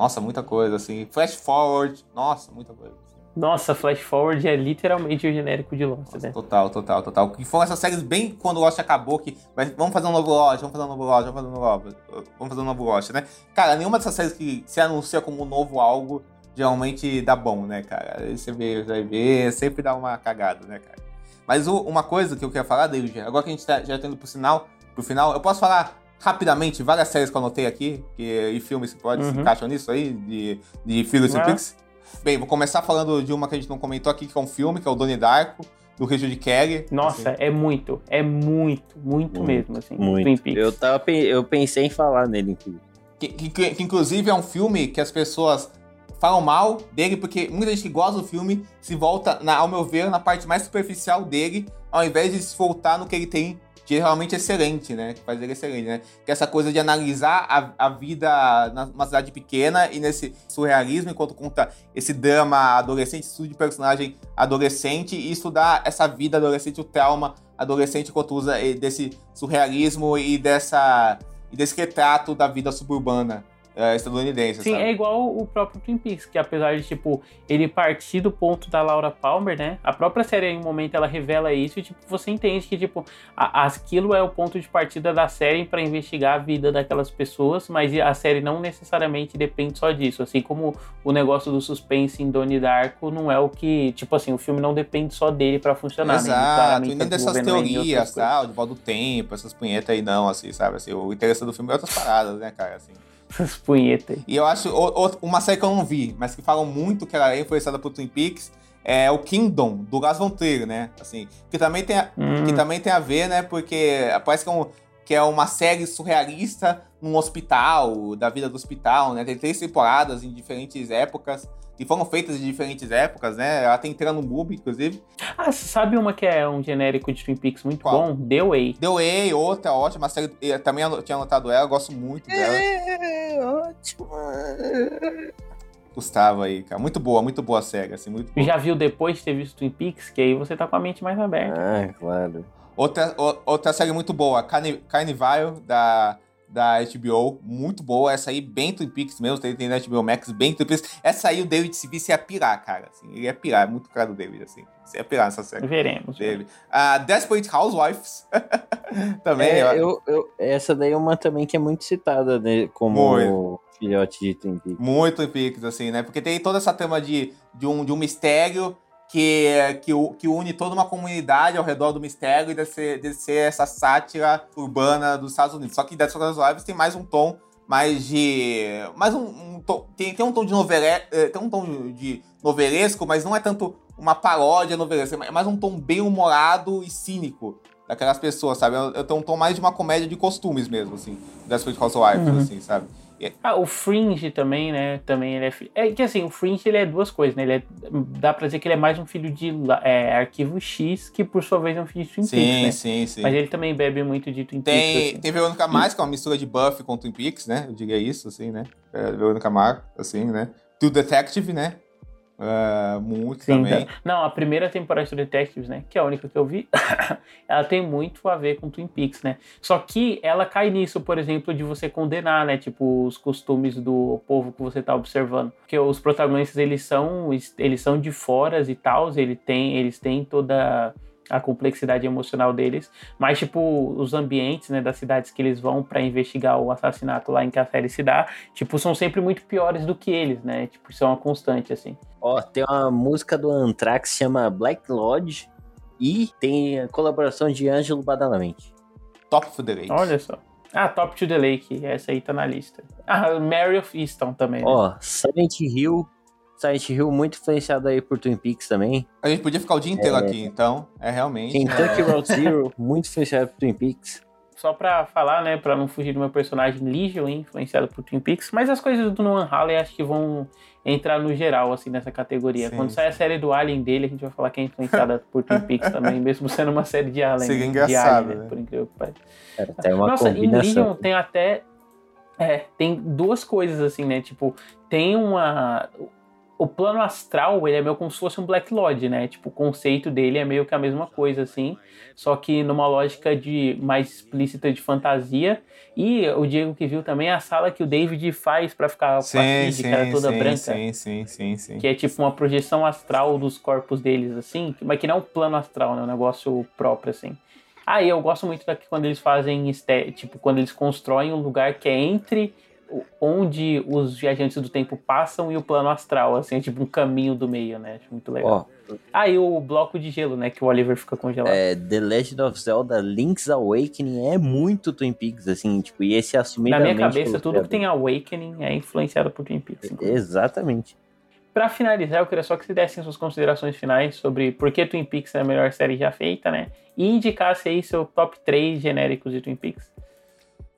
Nossa, muita coisa, assim. Flash Forward. Nossa, muita coisa. assim. Nossa, Flash Forward é literalmente o genérico de Lost, né? Total, total, total. Que foram essas séries bem quando o Lost acabou, que vamos fazer um novo Lost, vamos fazer um novo Lost, vamos fazer um novo Lost, vamos fazer um novo Lost, né? Cara, nenhuma dessas séries que se anuncia como um novo algo, geralmente dá bom, né, cara? Aí você vê, vai ver, sempre dá uma cagada, né, cara? Mas o- uma coisa que eu queria falar, David, agora que a gente tá, já tá indo pro final, pro final, eu posso falar rapidamente várias séries que eu anotei aqui, que, e filmes que pode se Uhum. encaixam nisso aí, de, de Filhos Ah. e Pix? Bem, vou começar falando de uma que a gente não comentou aqui, que é um filme, que é o Donnie Darko, do Richard Kelly. Nossa, assim. é muito, é muito, muito, Muito, mesmo, assim. Twin Muito. Peaks. Eu, tava, eu pensei em falar nele, inclusive. Que, que- que- que, inclusive é um filme que as pessoas falam mal dele, porque muita gente que gosta do filme se volta, na- ao meu ver, na parte mais superficial dele, ao invés de se voltar no que ele tem de realmente excelente, né? Que faz ele excelente, né? Que é essa coisa de analisar a, a vida numa cidade pequena e nesse surrealismo, enquanto conta esse drama adolescente, estudo de personagem adolescente e estudar essa vida adolescente, o trauma adolescente, enquanto usa eh, desse surrealismo e dessa e desse retrato da vida suburbana eh, estadunidense, Sim, sabe? é igual o próprio Twin Peaks, que apesar de, tipo, ele partir do ponto da Laura Palmer, né? A própria série, em um momento, ela revela isso e, tipo, você entende que, tipo, a- aquilo é o ponto de partida da série pra investigar a vida daquelas pessoas, mas a série não necessariamente depende só disso. Assim como o negócio do suspense em Donnie Darko não é o que, tipo assim, o filme não depende só dele pra funcionar, né? Exato, claramente e nem dessas teorias, tal, de volta do tempo, essas punhetas aí não, assim, sabe? Assim, o interessante do filme é outras paradas, né, cara, assim. Essas punhetas aí. E eu acho uma série que eu não vi, mas que falam muito que ela é influenciada por Twin Peaks, é o Kingdom, do Lars von Trier, né? Assim, que também tem a, Hum. que também tem a ver, né? Porque parece que é, um- que é uma série surrealista num hospital, da vida do hospital, né? Tem três temporadas em diferentes épocas, e foram feitas em diferentes épocas, né? Ela tem entrando no Mubi, inclusive. Ah, sabe uma que é um genérico de Twin Peaks muito Qual? bom? The Way. The Way, outra ótima série, eu também tinha anotado ela, eu gosto muito dela. É, ótimo. Gustavo aí, cara. Muito boa, muito boa a série, assim, muito boa. Já viu depois de ter visto Twin Peaks? Que aí você tá com a mente mais aberta. Ah, claro. Outra, o- outra série muito boa, Carni Carnival, da, da HBO. Muito boa. Essa aí, bem Twin Peaks mesmo. Tem, tem na HBO Max, bem Twin Peaks. Essa aí, o David se visse ia pirar, cara. Assim, ele ia pirar. É muito caro o David, assim. Você ia pirar nessa série. Veremos. Dele. A Desperate Housewives. Também. É, eu, eu- essa daí é uma também que é muito citada né, como Muito. filhote de Twin Peaks. Muito Twin Peaks, assim, né? Porque tem toda essa trama de, de, um, de um mistério que, que, que une toda uma comunidade ao redor do mistério e de ser, de ser essa sátira urbana dos Estados Unidos. Só que Desperate Housewives tem mais um tom mais de... Mais um, um tom, tem, tem um tom de novele, eh, tem um tom de, de novelesco, mas não é tanto uma paródia novelesca, é mais um tom bem humorado e cínico daquelas pessoas, sabe? Eu, eu tenho um tom mais de uma comédia de costumes mesmo, assim, Desperate Housewives, Uhum. assim, sabe? Ah, o Fringe também, né? Também ele é. É que assim, o Fringe ele é duas coisas, né? Ele é, dá pra dizer que ele é mais um filho de é, arquivo X, que por sua vez é um filho de Twin Sim, Peaks, né? sim, sim. Mas ele também bebe muito de Twin Tem, Peaks. assim. tem Verônica Mars, que é uma mistura de Buffy com Twin Peaks, né? Eu diria isso, assim, né? É, Verônica Mars, assim, né? True Detective, né? É, muito Sim, também. tá. Não, a primeira temporada de Detectives, né? Que é a única que eu vi, ela tem muito a ver com Twin Peaks, né? Só que ela cai nisso, por exemplo, de você condenar, né? Tipo, os costumes do povo que você tá observando. Porque os protagonistas, eles são, eles são de fora e tal, ele tem, eles têm toda a complexidade emocional deles, mas tipo os ambientes, né, das cidades que eles vão pra investigar o assassinato lá em que a série se dá, tipo são sempre muito piores do que eles, né? Tipo isso é uma constante assim. Ó, tem uma música do Anthrax que chama Black Lodge e tem a colaboração de Ângelo Badalamente. Top of the Lake. Olha só. Ah, Top to the Lake, essa aí tá na lista. Ah, Mary of Easton também. né? Ó, Silent Hill, Silent Hill muito influenciado aí por Twin Peaks também. A gente podia ficar o dia inteiro É. aqui, então. É realmente. Kentucky é... Route Zero, muito influenciado por Twin Peaks. só pra falar, né, pra não fugir do meu personagem Legion, hein, influenciado por Twin Peaks, mas as coisas do Nolan Halley acho que vão entrar no geral, assim, nessa categoria. Sim, Quando sim. sai a série do Alien dele, a gente vai falar que é influenciada por Twin Peaks também, mesmo sendo uma série de Alien. Seria de engraçado, Alien, né? Por incrível que pareça. Uma Nossa, em tem até. É, tem duas coisas assim, né? Tipo, tem uma. O plano astral, ele é meio como se fosse um Black Lodge, né? Tipo, o conceito dele é meio que a mesma coisa, assim. Só que numa lógica de mais explícita de fantasia. E o Diego que viu também a sala que o David faz pra ficar com a Cid, que era sim, toda sim, branca. sim, sim, sim, sim. Que é tipo uma projeção astral dos corpos deles, assim. Mas que não é um plano astral, né? Um negócio próprio, assim. Ah, e eu gosto muito daqui quando eles fazem, este- tipo, quando eles constroem um lugar que é entre onde os viajantes do tempo passam e o plano astral, assim, é tipo um caminho do meio, né? Acho muito legal. Ó, Ah, e o bloco de gelo, né? Que o Oliver fica congelado. é, The Legend of Zelda Link's Awakening é muito Twin Peaks, assim, tipo, e esse Na assumidamente... minha cabeça, tudo que tem. Awakening é influenciado por Twin Peaks. inclusive. Exatamente. Pra finalizar, eu queria só que você dessem suas considerações finais sobre por que Twin Peaks é a melhor série já feita, né? E indicasse aí seu top 3 genéricos de Twin Peaks.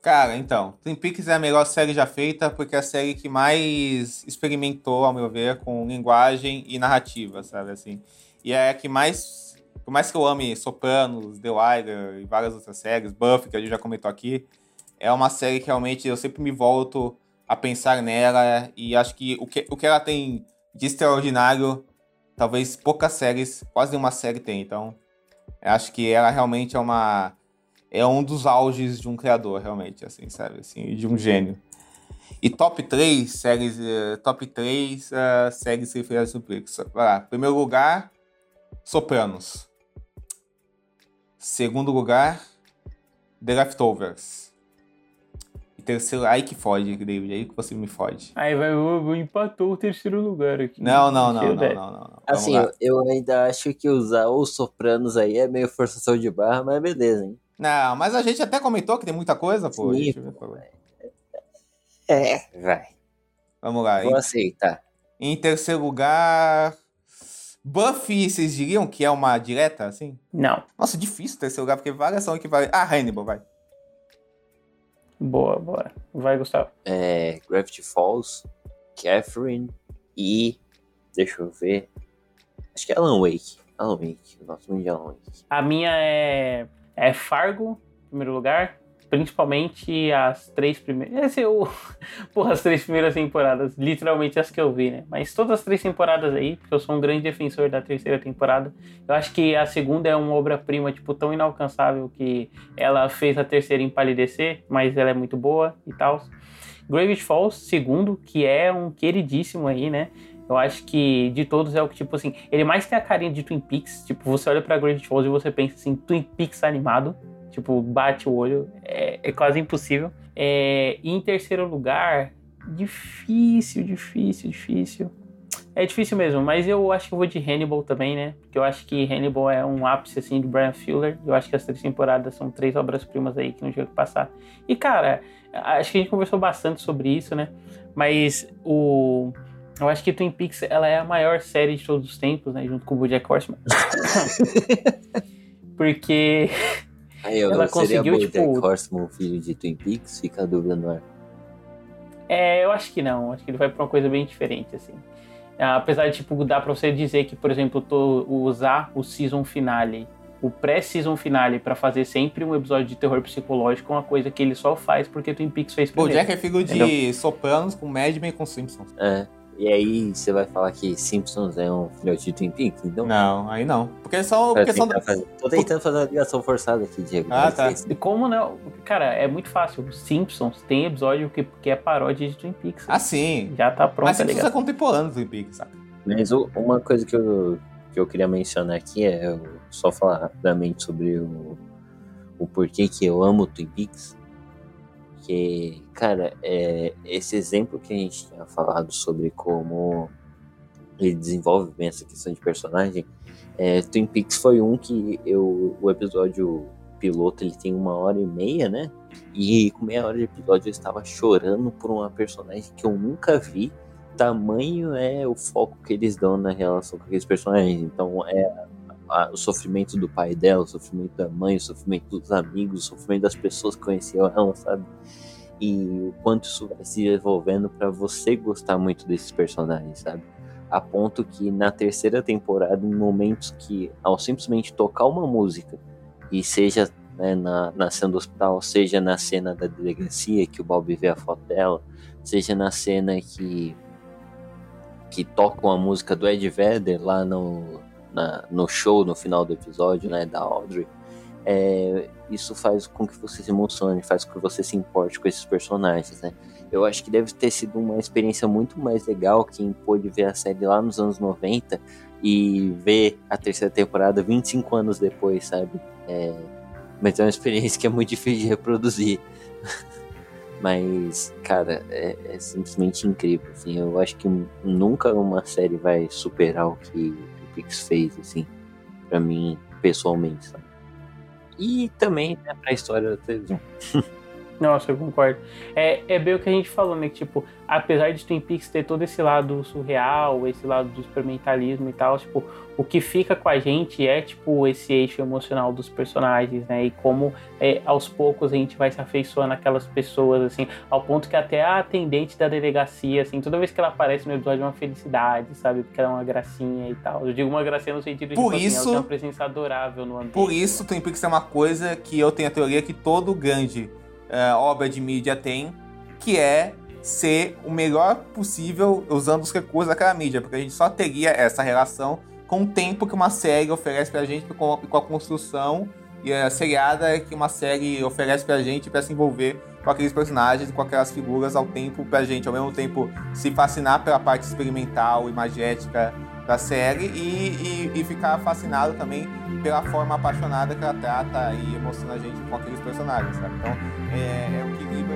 Cara, então, Twin Peaks é a melhor série já feita porque é a série que mais experimentou, ao meu ver, com linguagem e narrativa, sabe, assim. E é a que mais, por mais que eu ame Sopranos, The Wire e várias outras séries, Buffy, que a gente já comentou aqui, é uma série que realmente eu sempre me volto a pensar nela e acho que o que, o que ela tem de extraordinário, talvez poucas séries, quase nenhuma série tem, então acho que ela realmente é uma é um dos auges de um criador, realmente, assim, sabe? Assim, de um gênio. E top 3 séries, eh, top 3 eh, séries referidas ao Netflix. Vai lá. Primeiro lugar, Sopranos. Segundo lugar, The Leftovers. E terceiro, aí que fode, David, aí que você me fode. Aí vai, o empatou o terceiro lugar aqui. Não, não, não, não, não, não. não. Assim, eu, eu ainda acho que usar os sopranos aí é meio forçação de barra, mas beleza, hein? Não, mas a gente até comentou que tem muita coisa, pô. Sim, Deixa eu ver, por favor. É, vai. Vamos lá. Vou aceitar. Em terceiro lugar, Buffy, vocês diriam que é uma direta, assim? Não. Nossa, difícil terceiro lugar, porque várias são equivalentes. Ah, Hannibal, vai. Boa, bora. Vai, Gustavo. É, Gravity Falls, Catherine e. Deixa eu ver. Acho que é Alan Wake. Alan Wake. Eu gosto muito de Alan Wake. A minha é, é Fargo, em primeiro lugar. Principalmente as três primeiras. Esse é o. Porra, as três primeiras temporadas. Literalmente as que eu vi, né? Mas todas as três temporadas aí, porque eu sou um grande defensor da terceira temporada. Eu acho que a segunda é uma obra-prima, tipo, tão inalcançável que ela fez a terceira empalidecer, mas ela é muito boa e tal. Gravity Falls, segundo, que é um queridíssimo aí, né? Eu acho que de todos é o que, tipo assim, ele mais tem a carinha de Twin Peaks. Tipo, você olha pra Gravity Falls e você pensa assim, Twin Peaks animado. Tipo, bate o olho, é, é quase impossível. É, e em terceiro lugar, difícil, difícil, difícil. É difícil mesmo, mas eu acho que eu vou de Hannibal também, né? Porque eu acho que Hannibal é um ápice, assim, de Brian Fuller. Eu acho que as três temporadas são três obras-primas aí que não tinha que passar. E, cara, acho que a gente conversou bastante sobre isso, né? Mas o... Eu acho que Twin Peaks, ela é a maior série de todos os tempos, né? Junto com o BoJack Horseman. Porque... Aí eu Ela seria conseguiu, Bojack tipo- Horseman, filho de Twin Peaks? Fica a dúvida no ar. É, eu acho que não. Acho que ele vai pra uma coisa bem diferente, assim. Ah, Apesar de, tipo, dar pra você dizer que, por exemplo, eu tô usar o season finale, o pré-season finale, pra fazer sempre um episódio de terror psicológico, é uma coisa que ele só faz porque Twin Peaks fez primeiro. Jack é filho de? Sopranos com Mad Men e com Simpsons. É. E aí você vai falar que Simpsons é um filhote de Twin Peaks? Então, Não, aí não. Porque são. Pra Porque são tentar fazer- Tô tentando fazer uma ligação forçada aqui, Diego. Ah, tá. é. E como não? Cara, é muito fácil. Simpsons tem episódio que, que é paródia de Twin Peaks. Ah, sim. Já tá pronto, Mas tá Simpsons é contemporâneo do Twin Peaks, saca? Mas o- uma coisa que eu, que eu queria mencionar aqui é eu só falar rapidamente sobre o, o porquê que eu amo Twin Peaks. Que, cara, é, esse exemplo que a gente tinha falado sobre como ele desenvolve bem essa questão de personagem, é, Twin Peaks foi um que eu, o episódio piloto ele tem uma hora e meia, né? E com meia hora de episódio eu estava chorando por uma personagem que eu nunca vi tamanho é o foco que eles dão na relação com aqueles personagens. Então é a, o sofrimento do pai dela, o sofrimento da mãe, o sofrimento dos amigos, o sofrimento das pessoas que conheciam ela, sabe? E o quanto isso vai se desenvolvendo para você gostar muito desses personagens, sabe? A ponto que na terceira temporada, em momentos que, ao simplesmente tocar uma música, e seja né, na, na cena do hospital, seja na cena da delegacia, que o Bob vê a foto dela, seja na cena que que tocam a música do Ed Vedder lá no, na, no show, no final do episódio, né, da Audrey, é, isso faz com que você se emocione, faz com que você se importe com esses personagens, né. Eu acho que deve ter sido uma experiência muito mais legal quem pôde ver a série lá nos anos 90 e ver a terceira temporada 25 anos depois, sabe? É, mas é uma experiência que é muito difícil de reproduzir. Mas, cara, é, é, simplesmente incrível. Assim, eu acho que nunca uma série vai superar o que Pix fez, assim, para mim, pessoalmente, sabe? E também né, pra história da televisão. Nossa, eu concordo. É, é bem o que a gente falou, né? Que, tipo, apesar de Twin Peaks ter todo esse lado surreal, esse lado do experimentalismo e tal, tipo, o que fica com a gente é, tipo, esse eixo emocional dos personagens, né? E como é, aos poucos a gente vai se afeiçoando aquelas pessoas, assim, ao ponto que até a atendente da delegacia, assim, toda vez que ela aparece no episódio é uma felicidade, sabe? Porque ela é uma gracinha e tal. Eu digo uma gracinha no sentido de, por tipo, isso, assim, ela tem uma presença adorável no ambiente. Por isso, Twin Peaks é uma coisa que eu tenho a teoria que todo grande uh, obra de mídia tem, que é ser o melhor possível usando os recursos daquela mídia, porque a gente só teria essa relação com o tempo que uma série oferece pra gente, com, com a construção e a seriada que uma série oferece pra gente para se envolver com aqueles personagens, com aquelas figuras ao tempo pra gente, ao mesmo tempo se fascinar pela parte experimental, imagética da série e, e, e, ficar fascinado também pela forma apaixonada que ela trata e emociona a gente com aqueles personagens, sabe? Então, é, é o equilíbrio